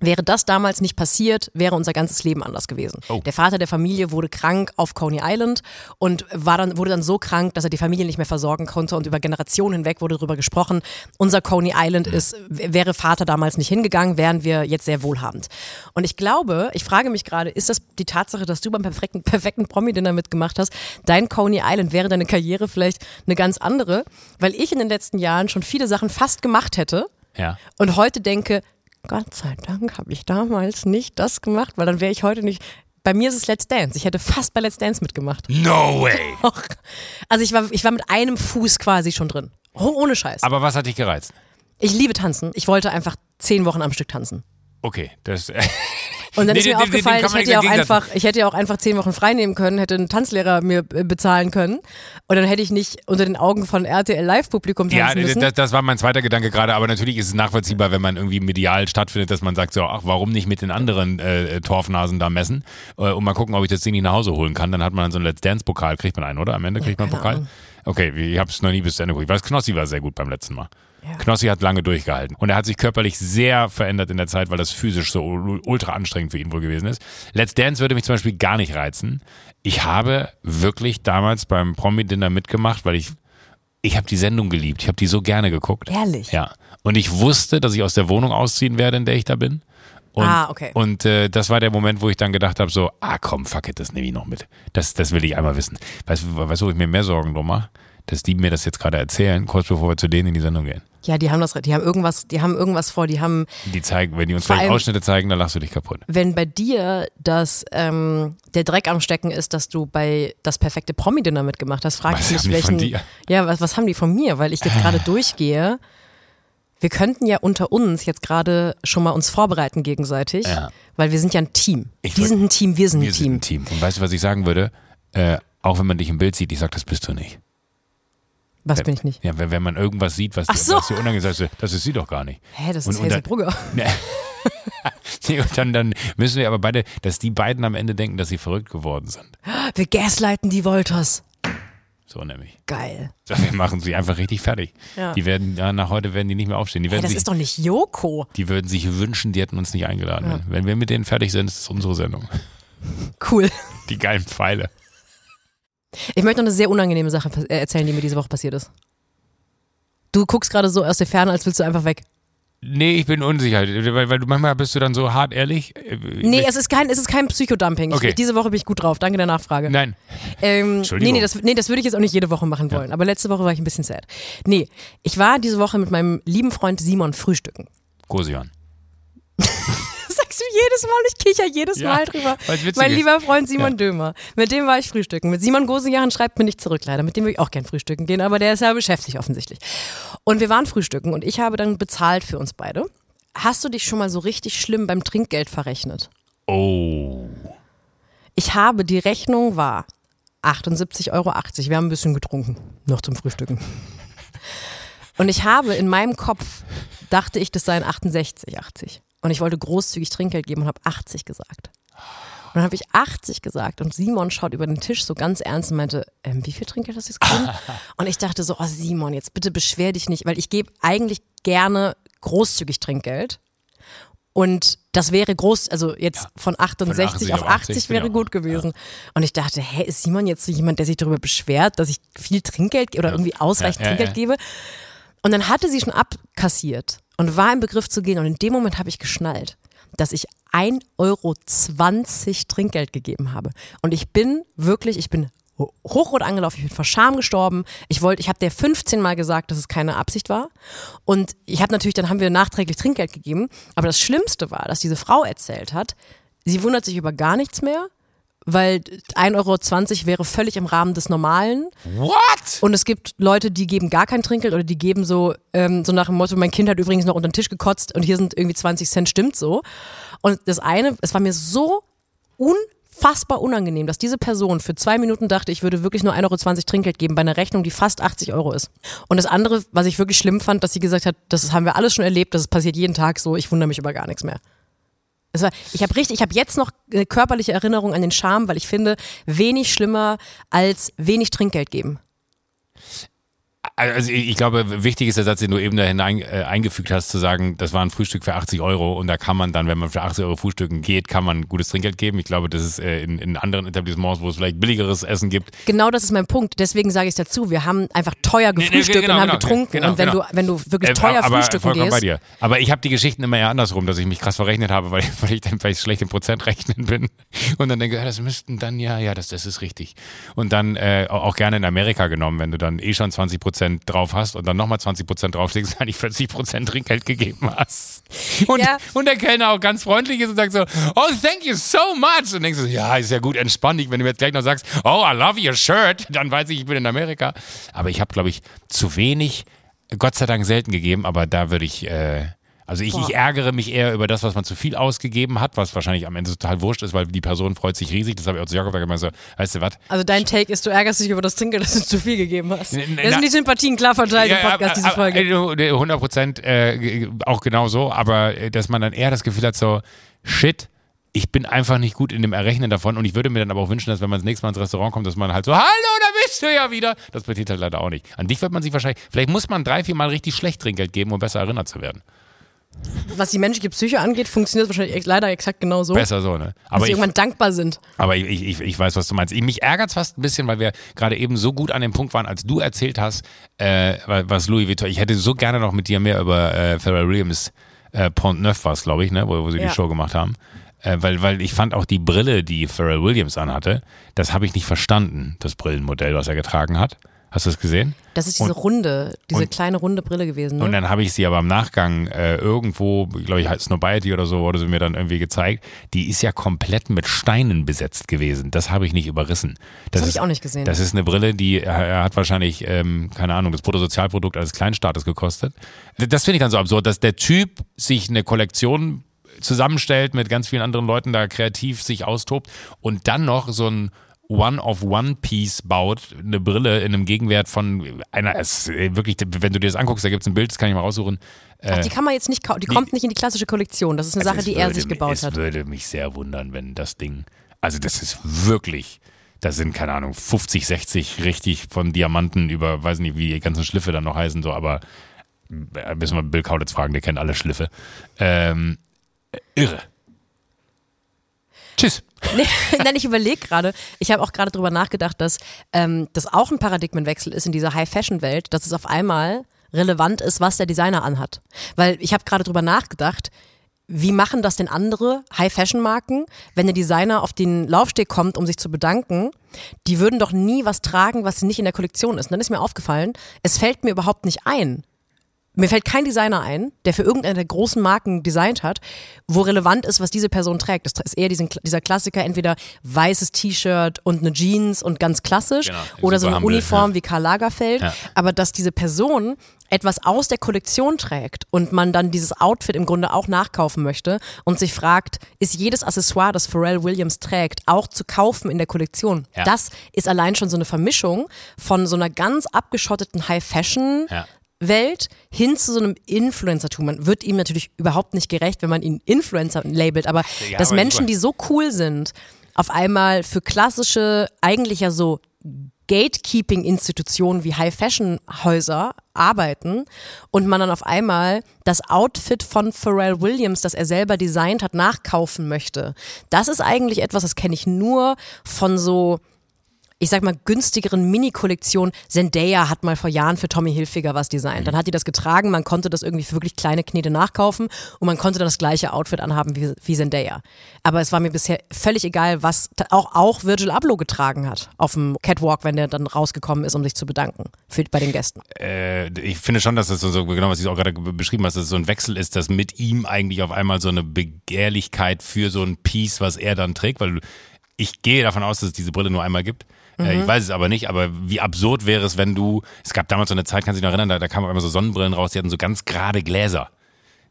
Wäre das damals nicht passiert, wäre unser ganzes Leben anders gewesen. Oh. Der Vater der Familie wurde krank auf Coney Island und war dann, wurde dann so krank, dass er die Familie nicht mehr versorgen konnte und über Generationen hinweg wurde darüber gesprochen, unser Coney Island ist, wäre Vater damals nicht hingegangen, wären wir jetzt sehr wohlhabend. Und ich glaube, ich frage mich gerade, ist das die Tatsache, dass du beim perfekten, perfekten Promi-Dinner mitgemacht hast, dein Coney Island, wäre deine Karriere vielleicht eine ganz andere? Weil ich in den letzten Jahren schon viele Sachen fast gemacht hätte, Ja. und heute denke, Gott sei Dank habe ich damals nicht das gemacht, weil dann wäre ich heute nicht. Bei mir ist es Let's Dance. Ich hätte fast bei Let's Dance mitgemacht. No way. <laughs> Och. Also ich war, ich war mit einem Fuß quasi schon drin. Oh, ohne Scheiß. Aber was hat dich gereizt? Ich liebe tanzen. Ich wollte einfach zehn Wochen am Stück tanzen. Okay, das. <laughs> Und dann Nee, ist mir dem aufgefallen, ich hätte, ja auch einfach, ich hätte ja auch einfach zehn Wochen frei nehmen können, hätte einen Tanzlehrer mir äh, bezahlen können. Und dann hätte ich nicht unter den Augen von RTL Live-Publikum Ja, tanzen müssen. das, das war mein zweiter Gedanke gerade, aber natürlich ist es nachvollziehbar, wenn man irgendwie medial stattfindet, dass man sagt so, ach, warum nicht mit den anderen äh, Torfnasen da messen äh, und mal gucken, ob ich das Ding nicht nach Hause holen kann. Dann hat man dann so einen Let's Dance Pokal, kriegt man einen, oder? Am Ende kriegt man einen Pokal. Ahnung. Okay, ich habe es noch nie bis zu Ende geguckt. Ich weiß, Knossi war sehr gut beim letzten Mal. Knossi hat lange durchgehalten und er hat sich körperlich sehr verändert in der Zeit, weil das physisch so ul- ultra anstrengend für ihn wohl gewesen ist. Let's Dance würde mich zum Beispiel gar nicht reizen. Ich habe wirklich damals beim Promi-Dinner mitgemacht, weil ich ich habe die Sendung geliebt. Ich habe die so gerne geguckt. Ehrlich? Ja. Und ich wusste, dass ich aus der Wohnung ausziehen werde, in der ich da bin. Und, Ah, okay. Und äh, das war der Moment, wo ich dann gedacht habe, so, ah komm, fuck it, das nehme ich noch mit. Das, das will ich einmal wissen. Weißt du, weißt du, wo ich mir mehr Sorgen drum mache? Dass die mir das jetzt gerade erzählen, kurz bevor wir zu denen in die Sendung gehen. Ja, die haben das, die haben irgendwas, die haben irgendwas vor, die haben Die zeigen, wenn die uns Vor vielleicht Ausschnitte zeigen, dann lachst du dich kaputt. wenn bei dir das ähm, der Dreck am Stecken ist, dass du bei das perfekte Promi-Dinner mitgemacht hast, frage ich mich, welchen. Ja, was, was haben die von mir? Weil ich jetzt gerade <laughs> durchgehe. Wir könnten ja unter uns jetzt gerade schon mal uns vorbereiten gegenseitig, Ja. weil wir sind ja ein Team. Ich die sind ein Team, wir sind Wir ein sind Team. ein Team. Und weißt du, was ich sagen würde? Äh, auch wenn man dich im Bild sieht, ich sag, das bist du nicht. Was bin ich nicht? Ja, wenn, wenn man irgendwas sieht, was, Ach so. was dir unangenehm ist, das ist sie doch gar nicht. Hä, das Und- ist und Hazel dann- Brugger. <laughs> Nee, und dann, dann müssen wir aber beide, dass die beiden am Ende denken, dass sie verrückt geworden sind. Wir gaslighten die Wolters. So nämlich. Geil. Wir machen sie einfach richtig fertig. Ja. Die werden, ja, nach heute werden die nicht mehr aufstehen. Die, Hey, werden das sich, ist doch nicht Joko. die würden sich wünschen, die hätten uns nicht eingeladen. Wenn wir mit denen fertig sind, ist es unsere Sendung. Cool. Die geilen Pfeile. Ich möchte noch eine sehr unangenehme Sache äh, erzählen, die mir diese Woche passiert ist. Du guckst gerade so aus der Ferne, als willst du einfach weg. Nee, ich bin unsicher, weil, weil du manchmal bist du dann so hart ehrlich. Nee, es ist kein, es ist kein Psychodumping. Okay. Ich, diese Woche bin ich gut drauf. Danke der Nachfrage. Nein. Ähm, Entschuldigung. nee, nee, das, nee, das würde ich jetzt auch nicht jede Woche machen wollen. Aber letzte Woche war ich ein bisschen sad. Nee, ich war diese Woche mit meinem lieben Freund Simon frühstücken. Großjan. <laughs> Jedes Mal, ich kicher jedes Ja, Mal drüber. Mein ist. lieber Freund Simon Ja. Dömer. Mit dem war ich frühstücken. Mit Simon Gosejahan schreibt mir nicht zurück, leider. Mit dem würde ich auch gern frühstücken gehen, aber der ist ja beschäftigt offensichtlich. Und wir waren frühstücken und ich habe dann bezahlt für uns beide. Hast du dich schon mal so richtig schlimm beim Trinkgeld verrechnet? Oh. Ich habe, die Rechnung war 78,80 Euro. Wir haben ein bisschen getrunken, noch zum Frühstücken. Und ich habe in meinem Kopf, dachte ich, das seien 68,80. Und ich wollte großzügig Trinkgeld geben und habe 80 gesagt. Und dann habe ich 80 gesagt und Simon schaut über den Tisch so ganz ernst und meinte, ähm, wie viel Trinkgeld hast du jetzt gegeben? <laughs> Und ich dachte so, oh Simon, jetzt bitte beschwer dich nicht, weil ich gebe eigentlich gerne großzügig Trinkgeld. Und das wäre groß, also jetzt von 68 80 auf auf 80 80 wäre gut gewesen. Und ich dachte, hä, ist Simon jetzt so jemand, der sich darüber beschwert, dass ich viel Trinkgeld ge- oder irgendwie ausreichend Ja, ja, Trinkgeld ja. gebe? Und dann hatte sie schon abkassiert und war im Begriff zu gehen. Und in dem Moment habe ich geschnallt, dass ich 1,20 Euro Trinkgeld gegeben habe. Und ich bin wirklich, ich bin ho- hochrot angelaufen, ich bin vor Scham gestorben. Ich wollte, ich habe der 15 Mal gesagt, dass es keine Absicht war. Und ich habe natürlich, dann haben wir nachträglich Trinkgeld gegeben. Aber das Schlimmste war, dass diese Frau erzählt hat, sie wundert sich über gar nichts mehr, weil 1,20 Euro wäre völlig im Rahmen des Normalen. What? Und es gibt Leute, die geben gar kein Trinkgeld oder die geben so, ähm, so nach dem Motto, mein Kind hat übrigens noch unter den Tisch gekotzt und hier sind irgendwie 20 Cent, stimmt so. Und das eine, es war mir so unfassbar unangenehm, dass diese Person für zwei Minuten dachte, ich würde wirklich nur 1,20 Euro Trinkgeld geben bei einer Rechnung, die fast 80 Euro ist. Und das andere, was ich wirklich schlimm fand, dass sie gesagt hat, das haben wir alles schon erlebt, das passiert jeden Tag so, ich wundere mich über gar nichts mehr. War, ich habe richtig, ich habe jetzt noch eine körperliche Erinnerung an den Charme, weil ich finde, wenig schlimmer als wenig Trinkgeld geben. Also ich ich glaube, wichtig ist der Satz, den du eben da hinein äh, eingefügt hast, zu sagen, das war ein Frühstück für 80 Euro und da kann man dann, wenn man für 80 Euro frühstücken geht, kann man gutes Trinkgeld geben. Ich glaube, das ist äh, in, in anderen Etablissements, wo es vielleicht billigeres Essen gibt. Genau das ist mein Punkt. Deswegen sage ich es dazu. Wir haben einfach teuer nee, gefrühstückt genau, und haben genau, getrunken. genau, und wenn genau. du, wenn du wirklich Äh, teuer aber frühstücken vollkommen bei gehst. dir. Aber ich habe die Geschichten immer eher andersrum, dass ich mich krass verrechnet habe, weil, <laughs> weil ich dann vielleicht schlecht im Prozentrechnen bin und dann denke, ja, das müssten dann ja, ja, das, das ist richtig. Und dann äh, auch gerne in Amerika genommen, wenn du dann eh schon 20 Prozent drauf hast und dann nochmal 20 Prozent drauflegst, dann nicht 40 Prozent Trinkgeld gegeben hast. Und, Ja. und der Kellner auch ganz freundlich ist und sagt so, oh, thank you so much. Und denkst du, ja, ist ja gut, entspann dich. Wenn du mir jetzt gleich noch sagst, oh, I love your shirt, <laughs> dann weiß ich, ich bin in Amerika. Aber ich habe, glaube ich, zu wenig, Gott sei Dank selten gegeben, aber da würde ich, äh, also ich, ich ärgere mich eher über das, was man zu viel ausgegeben hat, was wahrscheinlich am Ende total wurscht ist, weil die Person freut sich riesig. Das habe ich auch zu Jakob gesagt, so, weißt du was? Also dein Take ist, du ärgerst dich über das Trinkgeld, dass du zu viel gegeben hast. Das sind die Sympathien klar verteilt im Podcast, diese Folge. äh, 100 Prozent äh, auch genau so, aber äh, dass man dann eher das Gefühl hat, so, shit, ich bin einfach nicht gut in dem Errechnen davon und ich würde mir dann aber auch wünschen, dass wenn man das nächste Mal ins Restaurant kommt, dass man halt so, hallo, da bist du ja wieder. Das passiert halt leider auch nicht. An dich wird man sich wahrscheinlich, vielleicht muss man drei, vier Mal richtig schlecht Trinkgeld geben, um besser erinnert zu werden. Was die menschliche Psyche angeht, funktioniert es wahrscheinlich leider exakt genau so. Besser so, ne? dass Aber sie ich, irgendwann dankbar sind. Aber ich, ich, ich weiß, was du meinst. Ich- Mich ärgert es fast ein bisschen, weil wir gerade eben so gut an dem Punkt waren, als du erzählt hast, äh, was Louis Vuitton. Ich hätte so gerne noch mit dir mehr über äh, Pharrell Williams äh, Pont Neuf war es, glaube ich, ne, wo, wo sie Ja. die Show gemacht haben. Äh, weil, weil ich fand auch die Brille, die Pharrell Williams anhatte, das habe ich nicht verstanden, das Brillenmodell, was er getragen hat. Hast du es gesehen? Das ist diese Und- runde, diese und- kleine runde Brille gewesen. Und Ne? dann habe ich sie aber im Nachgang äh, irgendwo, glaube ich, heißt Snobiety oder so, wurde sie mir dann irgendwie gezeigt. Die ist ja komplett mit Steinen besetzt gewesen. Das habe ich nicht überrissen. Das hab ist, ich auch nicht gesehen. Das ist eine Brille, die er hat wahrscheinlich, ähm, keine Ahnung, das Bruttosozialprodukt eines Kleinstaates gekostet. Das finde ich dann so absurd, dass der Typ sich eine Kollektion zusammenstellt mit ganz vielen anderen Leuten, da kreativ sich austobt und dann noch so ein One-of-One-Piece baut, eine Brille in einem Gegenwert von einer, es, ist wirklich, wenn du dir das anguckst, da gibt es ein Bild, das kann ich mal raussuchen. Ach, die kann man jetzt nicht kaufen. Die kommt nicht in die klassische Kollektion. Das ist eine Sache, Also es die er sich gebaut es hat. würde mich sehr wundern, wenn das Ding, also das ist wirklich, da sind, keine Ahnung, 50, 60 richtig von Diamanten über, weiß nicht, wie die ganzen Schliffe dann noch heißen, so, aber äh, müssen wir Bill Kaulitz fragen, der kennt alle Schliffe. Ähm, irre. Tschüss. Nee, <laughs> nein, ich überlege gerade, ich habe auch gerade drüber nachgedacht, dass ähm, das auch ein Paradigmenwechsel ist in dieser High-Fashion-Welt, dass es auf einmal relevant ist, was der Designer anhat. Weil ich habe gerade drüber nachgedacht, wie machen das denn andere High-Fashion-Marken, wenn der Designer auf den Laufsteg kommt, um sich zu bedanken? Die würden doch nie was tragen, was nicht in der Kollektion ist. Und dann ist mir aufgefallen, es fällt mir überhaupt nicht ein, mir fällt kein Designer ein, der für irgendeine der großen Marken designt hat, wo relevant ist, was diese Person trägt. Das ist eher diesen, dieser Klassiker, entweder weißes T-Shirt und eine Jeans und ganz klassisch Genau, oder so eine super Uniform ja. wie Karl Lagerfeld. Ja. Aber dass diese Person etwas aus der Kollektion trägt und man dann dieses Outfit im Grunde auch nachkaufen möchte und sich fragt, ist jedes Accessoire, das Pharrell Williams trägt, auch zu kaufen in der Kollektion? Ja. Das ist allein schon so eine Vermischung von so einer ganz abgeschotteten High-Fashion- Ja. Welt hin zu so einem Influencertum. Man wird ihm natürlich überhaupt nicht gerecht, wenn man ihn Influencer labelt, aber Ja, dass aber Menschen, die so cool sind, auf einmal für klassische, eigentlich ja so Gatekeeping-Institutionen wie High-Fashion-Häuser arbeiten und man dann auf einmal das Outfit von Pharrell Williams, das er selber designt hat, nachkaufen möchte. Das ist eigentlich etwas, das kenne ich nur von so ich sag mal, günstigeren Mini-Kollektionen. Zendaya hat mal vor Jahren für Tommy Hilfiger was designt. Dann hat die das getragen, man konnte das irgendwie für wirklich kleine Knete nachkaufen und man konnte dann das gleiche Outfit anhaben wie, wie Zendaya. Aber es war mir bisher völlig egal, was auch, auch Virgil Abloh getragen hat auf dem Catwalk, wenn der dann rausgekommen ist, um sich zu bedanken für, bei den Gästen. äh, ich finde schon, dass das so, so genau, was ich auch gerade be- beschrieben hast, dass es so ein Wechsel ist, dass mit ihm eigentlich auf einmal so eine Begehrlichkeit für so ein Piece, was er dann trägt, weil ich gehe davon aus, dass es diese Brille nur einmal gibt. Äh, ich weiß es aber nicht, aber wie absurd wäre es, wenn du, es gab damals so eine Zeit, kannst du dich noch erinnern, da, da kamen auf einmal so Sonnenbrillen raus, die hatten so ganz gerade Gläser.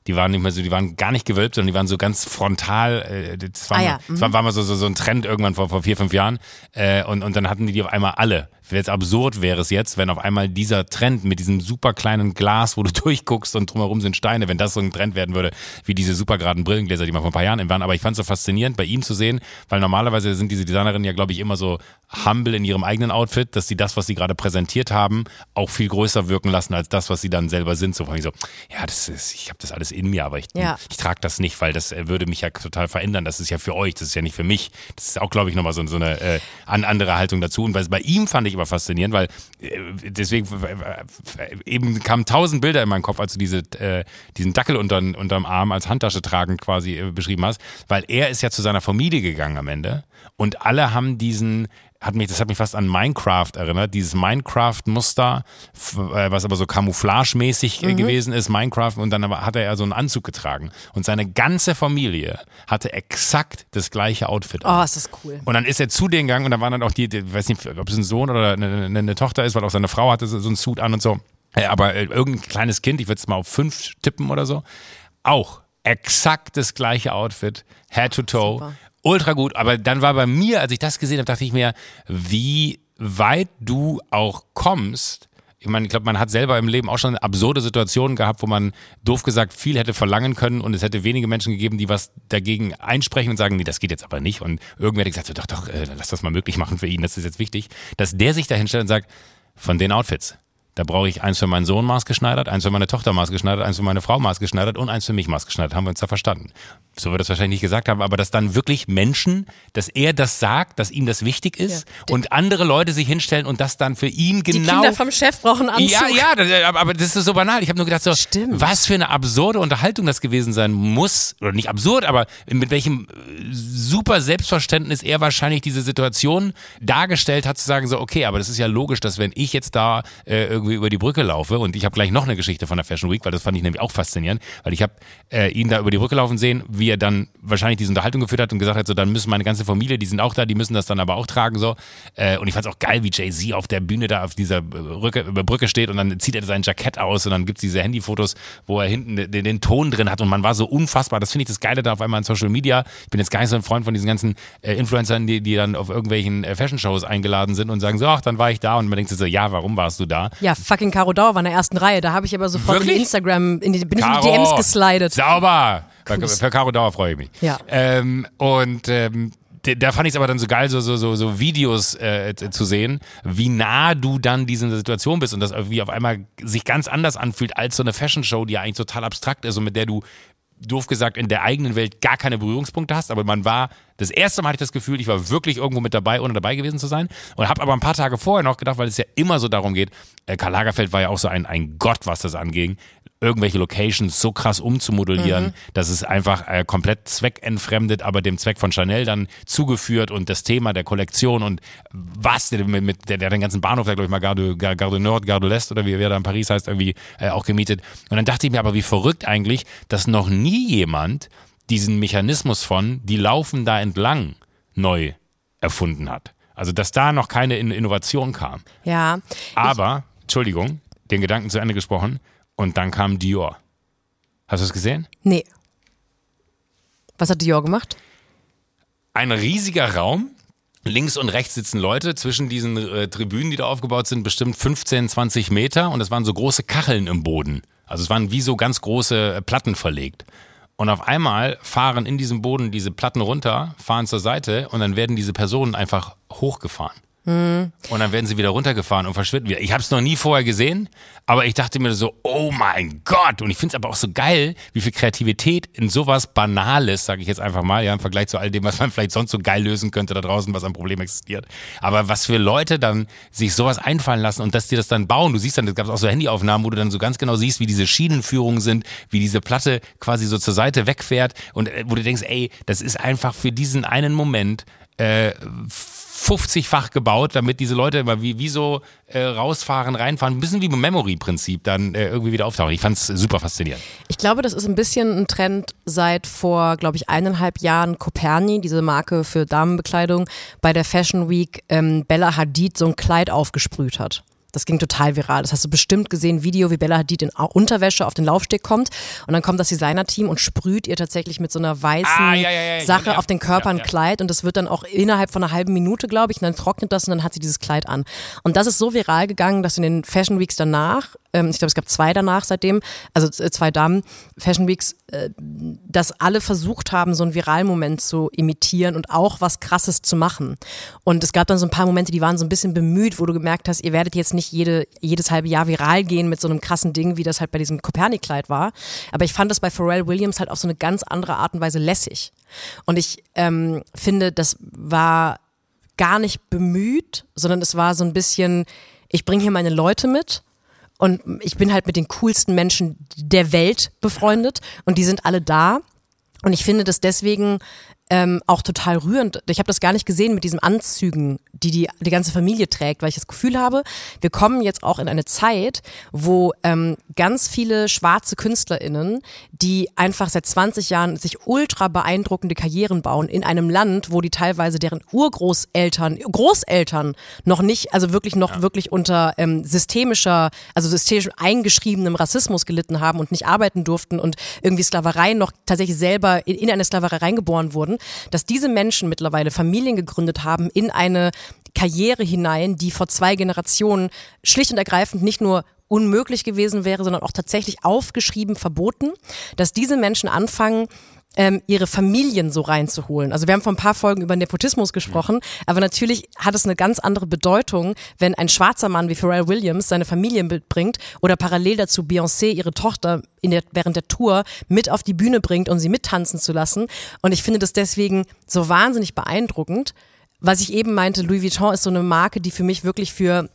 Die waren nicht mehr so, die waren gar nicht gewölbt, sondern die waren so ganz frontal. Äh, das war, Ah mal, ja, das war, war mal so, so, so ein Trend irgendwann vor, vor vier, fünf Jahren. Äh, und, und dann hatten die die auf einmal alle. Jetzt absurd wäre es jetzt, wenn auf einmal dieser Trend mit diesem super kleinen Glas, wo du <laughs> durchguckst und drumherum sind Steine, wenn das so ein Trend werden würde, wie diese super geraden Brillengläser, die mal vor ein paar Jahren waren. Aber ich fand es so faszinierend, bei ihm zu sehen, weil normalerweise sind diese Designerinnen ja, glaube ich, immer so humble in ihrem eigenen Outfit, dass sie das, was sie gerade präsentiert haben, auch viel größer wirken lassen als das, was sie dann selber sind. So von so, ja, das ist, ich habe das alles in mir, aber ich, Ja. ich trage das nicht, weil das äh, würde mich ja total verändern. Das ist ja für euch, das ist ja nicht für mich. Das ist auch, glaube ich, nochmal so, so eine äh, an, andere Haltung dazu. Und was bei ihm fand ich aber faszinierend, weil äh, deswegen eben kamen tausend Bilder in meinen Kopf, als du diese, äh, diesen Dackel unter, unterm Arm als Handtasche tragend quasi äh, beschrieben hast, weil er ist ja zu seiner Familie gegangen am Ende und alle haben diesen hat mich, das hat mich fast an Minecraft erinnert, dieses Minecraft-Muster, äh, was aber so camouflagemäßig äh, gewesen ist, Minecraft, und dann hat er ja so einen Anzug getragen. Und seine ganze Familie hatte exakt das gleiche Outfit. an. Oh, ist das cool. Und dann ist er zu denen gegangen und da waren dann auch die, die ich weiß nicht, ob es ein Sohn oder eine, eine, eine Tochter ist, weil auch seine Frau hatte so so einen Suit an und so. Äh, Aber irgendein kleines Kind, ich würde es mal auf fünf tippen oder so, auch exakt das gleiche Outfit, Head to Toe. Super. Ultra gut, aber dann war bei mir, als ich das gesehen habe, dachte ich mir, wie weit du auch kommst. Ich meine, ich glaube, man hat selber im Leben auch schon absurde Situationen gehabt, wo man doof gesagt viel hätte verlangen können und es hätte wenige Menschen gegeben, die was dagegen einsprechen und sagen, nee, das geht jetzt aber nicht. Und irgendwer hätte gesagt, so, doch, doch, äh, lass das mal möglich machen für ihn, das ist jetzt wichtig. Dass der sich dahin stellt und sagt, von den Outfits, da brauche ich eins für meinen Sohn maßgeschneidert, eins für meine Tochter maßgeschneidert, eins für meine Frau maßgeschneidert und eins für mich maßgeschneidert. Haben wir uns da verstanden. So wird das wahrscheinlich nicht gesagt haben, aber dass dann wirklich Menschen, dass er das sagt, dass ihm das wichtig ist und andere Leute sich hinstellen und das dann für ihn Die genau. Kinder vom Chef brauchen Anzug. Ja, ja, aber, aber das ist so banal. Ich habe nur gedacht, so, Stimmt. was für eine absurde Unterhaltung das gewesen sein muss. Oder nicht absurd, aber mit welchem äh, super Selbstverständnis er wahrscheinlich diese Situation dargestellt hat, zu sagen, so, okay, aber das ist ja logisch, dass wenn ich jetzt da äh, irgendwie über die Brücke laufe und ich habe gleich noch eine Geschichte von der Fashion Week, weil das fand ich nämlich auch faszinierend, weil ich habe äh, ihn da über die Brücke laufen sehen, wie er dann wahrscheinlich diese Unterhaltung geführt hat und gesagt hat, so, dann müssen meine ganze Familie, die sind auch da, die müssen das dann aber auch tragen, so. Äh, und ich fand es auch geil, wie Jay-Z auf der Bühne da auf dieser Brücke, Brücke steht und dann zieht er sein Jackett aus und dann gibt's diese Handyfotos, wo er hinten den, den Ton drin hat und man war so unfassbar. Das finde ich das Geile da auf einmal in Social Media. Ich bin jetzt gar nicht so ein Freund von diesen ganzen äh, Influencern, die, die dann auf irgendwelchen äh, Fashion-Shows eingeladen sind und sagen so, ach, dann war ich da und man denkt sich so, ja, warum warst du da? Ja, fucking Caro Dauer war in der ersten Reihe. Da habe ich aber sofort in Wirklich? die Instagram, in die, bin ich in die Caro, DMs geslidet. Sauber! Für, Kuss. für Caro Dauer freue ich mich. Ja. Ähm, und ähm, da fand ich es aber dann so geil, so, so, so, so Videos äh, zu sehen, wie nah du dann dieser Situation bist und das irgendwie auf einmal sich ganz anders anfühlt als so eine Fashion-Show, die ja eigentlich total abstrakt ist und mit der du doof gesagt in der eigenen Welt gar keine Berührungspunkte hast, aber man war Das erste Mal hatte ich das Gefühl, ich war wirklich irgendwo mit dabei, ohne dabei gewesen zu sein. Und habe aber ein paar Tage vorher noch gedacht, weil es ja immer so darum geht, äh, Karl Lagerfeld war ja auch so ein, ein Gott, was das anging, irgendwelche Locations so krass umzumodellieren, Mhm. dass es einfach äh, komplett zweckentfremdet, aber dem Zweck von Chanel dann zugeführt und das Thema der Kollektion und was, der, mit, der, der den ganzen Bahnhof, der glaube ich mal Gare, de- Gare Gare de Nord, Gare de l'Est oder wie wer da in Paris heißt, irgendwie äh, auch gemietet. Und dann dachte ich mir aber, wie verrückt eigentlich, dass noch nie jemand diesen Mechanismus von, die laufen da entlang, neu erfunden hat. Also, dass da noch keine In Innovation kam. Ja. Aber, Entschuldigung, den Gedanken zu Ende gesprochen, und dann kam Dior. Hast du es gesehen? Nee. Was hat Dior gemacht? Ein riesiger Raum. Links und rechts sitzen Leute zwischen diesen äh, Tribünen, die da aufgebaut sind, bestimmt 15, 20 Meter. Und es waren so große Kacheln im Boden. Also es waren wie so ganz große äh, Platten verlegt. Und auf einmal fahren in diesem Boden diese Platten runter, fahren zur Seite und dann werden diese Personen einfach hochgefahren. Und dann werden sie wieder runtergefahren und verschwinden wieder. Ich habe es noch nie vorher gesehen, aber ich dachte mir so, oh mein Gott. Und ich finde es aber auch so geil, wie viel Kreativität in sowas Banales, sage ich jetzt einfach mal, ja, im Vergleich zu all dem, was man vielleicht sonst so geil lösen könnte da draußen, was am Problem existiert. Aber was für Leute dann sich sowas einfallen lassen und dass die das dann bauen. Du siehst dann, es gab auch so Handyaufnahmen, wo du dann so ganz genau siehst, wie diese Schienenführungen sind, wie diese Platte quasi so zur Seite wegfährt und äh, wo du denkst, ey, das ist einfach für diesen einen Moment äh, 50-fach gebaut, damit diese Leute immer wie, wie so äh, rausfahren, reinfahren, ein bisschen wie beim Memory-Prinzip dann äh, irgendwie wieder auftauchen. Ich fand's super faszinierend. Ich glaube, das ist ein bisschen ein Trend seit vor, glaube ich, eineinhalb Jahren Coperni, diese Marke für Damenbekleidung, bei der Fashion Week ähm, Bella Hadid so ein Kleid aufgesprüht hat. Das ging total viral. Das hast du bestimmt gesehen, Video, wie Bella Hadid in Unterwäsche auf den Laufsteg kommt und dann kommt das Designerteam und sprüht ihr tatsächlich mit so einer weißen Ah, ja, ja, ja, Sache auf den Körper ein. Kleid und das wird dann auch innerhalb von einer halben Minute, glaube ich, und dann trocknet das und dann hat sie dieses Kleid an. Und das ist so viral gegangen, dass in den Fashion Weeks danach, ähm, ich glaube, es gab zwei danach seitdem, also äh, zwei Damen Fashion Weeks, äh, dass alle versucht haben, so einen Viralmoment zu imitieren und auch was Krasses zu machen. Und es gab dann so ein paar Momente, die waren so ein bisschen bemüht, wo du gemerkt hast, ihr werdet jetzt nicht jede, jedes halbe Jahr viral gehen mit so einem krassen Ding, wie das halt bei diesem Kopernik-Kleid war. Aber ich fand das bei Pharrell Williams halt auf so eine ganz andere Art und Weise lässig. Und ich ähm, finde, das war gar nicht bemüht, sondern es war so ein bisschen, ich bringe hier meine Leute mit und ich bin halt mit den coolsten Menschen der Welt befreundet und die sind alle da. Und ich finde das deswegen ähm, auch total rührend. Ich habe das gar nicht gesehen mit diesen Anzügen, die, die die ganze Familie trägt, weil ich das Gefühl habe, wir kommen jetzt auch in eine Zeit, wo ähm, ganz viele schwarze KünstlerInnen, die einfach seit 20 Jahren sich ultra beeindruckende Karrieren bauen, in einem Land, wo die teilweise deren Urgroßeltern, Großeltern noch nicht, also wirklich noch wirklich unter ähm, systemischer, also systemisch eingeschriebenem Rassismus gelitten haben und nicht arbeiten durften und irgendwie Sklaverei noch tatsächlich selber in, in eine Sklaverei reingeboren wurden, dass diese Menschen mittlerweile Familien gegründet haben in eine Karriere hinein, die vor zwei Generationen schlicht und ergreifend nicht nur unmöglich gewesen wäre, sondern auch tatsächlich aufgeschrieben verboten, dass diese Menschen anfangen, ähm, ihre Familien so reinzuholen. Also wir haben vor ein paar Folgen über Nepotismus gesprochen, aber natürlich hat es eine ganz andere Bedeutung, wenn ein schwarzer Mann wie Pharrell Williams seine Familie mitbringt oder parallel dazu Beyoncé ihre Tochter in der, während der Tour mit auf die Bühne bringt, um sie mittanzen zu lassen. Und ich finde das deswegen so wahnsinnig beeindruckend. Was ich eben meinte, Louis Vuitton ist so eine Marke, die für mich wirklich für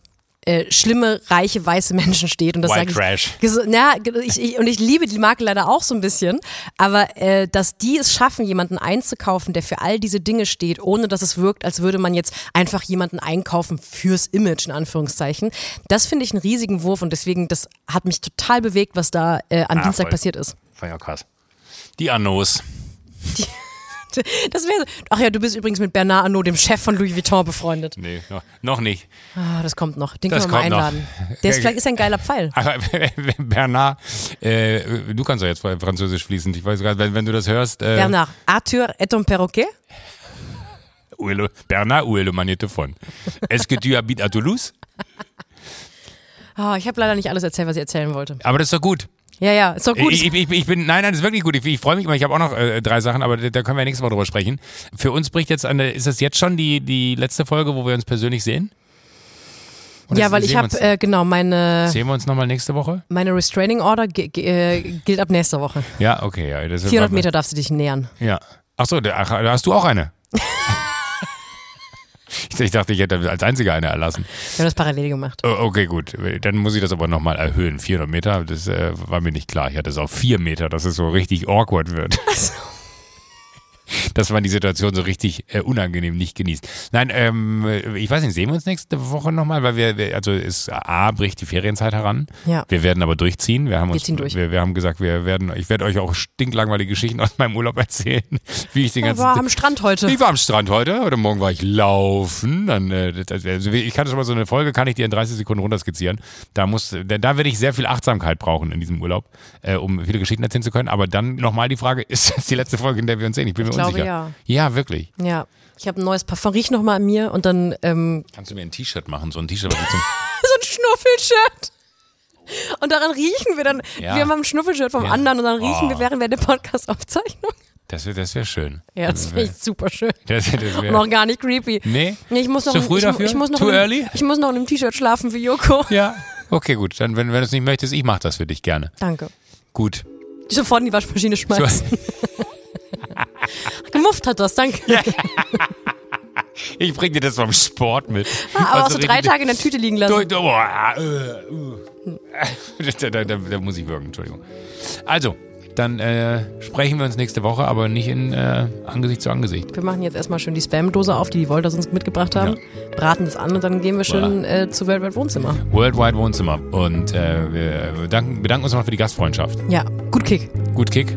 äh, schlimme, reiche, weiße Menschen steht. Und das White ich, Trash. Na, ich, ich, und ich liebe die Marke leider auch so ein bisschen. Aber äh, dass die es schaffen, jemanden einzukaufen, der für all diese Dinge steht, ohne dass es wirkt, als würde man jetzt einfach jemanden einkaufen fürs Image, in Anführungszeichen, das finde ich einen riesigen Wurf und deswegen, das hat mich total bewegt, was da äh, am Ah, Dienstag voll. passiert ist. Fand ich auch krass. Die Annos. Das wäre so. Ach ja, du bist übrigens mit Bernard Arnault, dem Chef von Louis Vuitton, befreundet. Nee, noch, noch nicht. Ah, das kommt noch. Den Das können wir mal kommt noch. einladen. Der ist, vielleicht ist ein geiler Pfeil. <laughs> Aber Bernard, äh, du kannst ja jetzt Französisch fließend. Ich weiß gar nicht, wenn, wenn du das hörst. Äh, Bernard, Arthur est un perroquet? Bernard, où est le magnétophone? Est-ce que tu habites à Toulouse? Ah, ich habe leider nicht alles erzählt, was ich erzählen wollte. Aber das ist doch gut. Ja, ja, ist doch gut. Ich, ich, ich bin, nein, nein, das ist wirklich gut. Ich, ich freue mich immer. Ich habe auch noch äh, drei Sachen, aber da können wir nächstes Mal drüber sprechen. Für uns bricht jetzt eine, ist das jetzt schon die, die letzte Folge, wo wir uns persönlich sehen? Oder ja, weil ich habe, äh, genau, meine, Sehen wir uns nochmal nächste Woche? meine Restraining Order äh, gilt ab nächster Woche. Ja, okay. Ja, das 400 Meter darfst du dich nähern. Ja. Achso, da ach, da hast du auch eine. <laughs> Ich dachte, ich hätte als einziger eine erlassen. Wir haben das parallel gemacht. Oh, Okay, gut. Dann muss ich das aber nochmal erhöhen. 400 Meter, das äh, war mir nicht klar. Ich hatte es auf 4 Meter, dass es so richtig awkward wird. Dass man die Situation so richtig äh, unangenehm nicht genießt. Nein, ähm, ich weiß nicht, sehen wir uns nächste Woche nochmal, weil wir, wir- also ist A, bricht die Ferienzeit heran. Ja. Wir werden aber durchziehen. Wir haben uns, ziehen durch. Wir, wir haben gesagt, wir werden, ich werde euch auch stinklangweilige Geschichten aus meinem Urlaub erzählen, <laughs> wie ich den Ich ganzen war am Strand heute. ich war am Strand heute, heute Morgen war ich laufen. Dann, äh, also ich kann schon mal so eine Folge, kann ich dir in 30 Sekunden runterskizzieren. Da muss, da, da werde ich sehr viel Achtsamkeit brauchen in diesem Urlaub, äh, um viele Geschichten erzählen zu können. Aber dann nochmal die Frage, <laughs> ist das die letzte Folge, in der wir uns sehen? Ich bin mir Ich glaube, ja. Ja, wirklich. Ja. Ich habe ein neues Parfum, riech noch mal an mir und dann ähm, Kannst du mir ein T-Shirt machen? So ein T-Shirt, <laughs> so ein Schnuffelshirt. Und daran riechen wir dann. Ja. Wir haben ein Schnuffelshirt vom Ja. anderen und dann riechen Oh. wir während wir der Podcast-Aufzeichnung. Das wäre das wär schön. Ja, das finde ich super schön. Das, <laughs> das wär, auch gar nicht creepy. Nee? Nee, ich muss noch, Zu früh ich, dafür? Ich muss noch Too in, einem- early? Ich muss noch in einem T-Shirt schlafen für Joko. <laughs> ja. Okay, gut. Dann, wenn, wenn du es nicht möchtest, ich mache das für dich gerne. Danke. Gut. Sofort in die Waschmaschine schmeißen. Gemufft hat das, danke. Ich bring dir das vom Sport mit. Ah, aber auch Was so du drei Tage in der Tüte liegen lassen. Du, boah, äh, uh. da, da, da, da muss ich wirken, Entschuldigung. Also, dann äh, sprechen wir uns nächste Woche, aber nicht in äh, Angesicht zu Angesicht. Wir machen jetzt erstmal schön die Spam-Dose auf, die die Volta uns mitgebracht haben. Braten das an und dann gehen wir schön äh, zu Weltweit Wohnzimmer. Worldwide Wohnzimmer. Und äh, wir bedanken, bedanken uns nochmal für die Gastfreundschaft. Ja, gut Kick. Gut Kick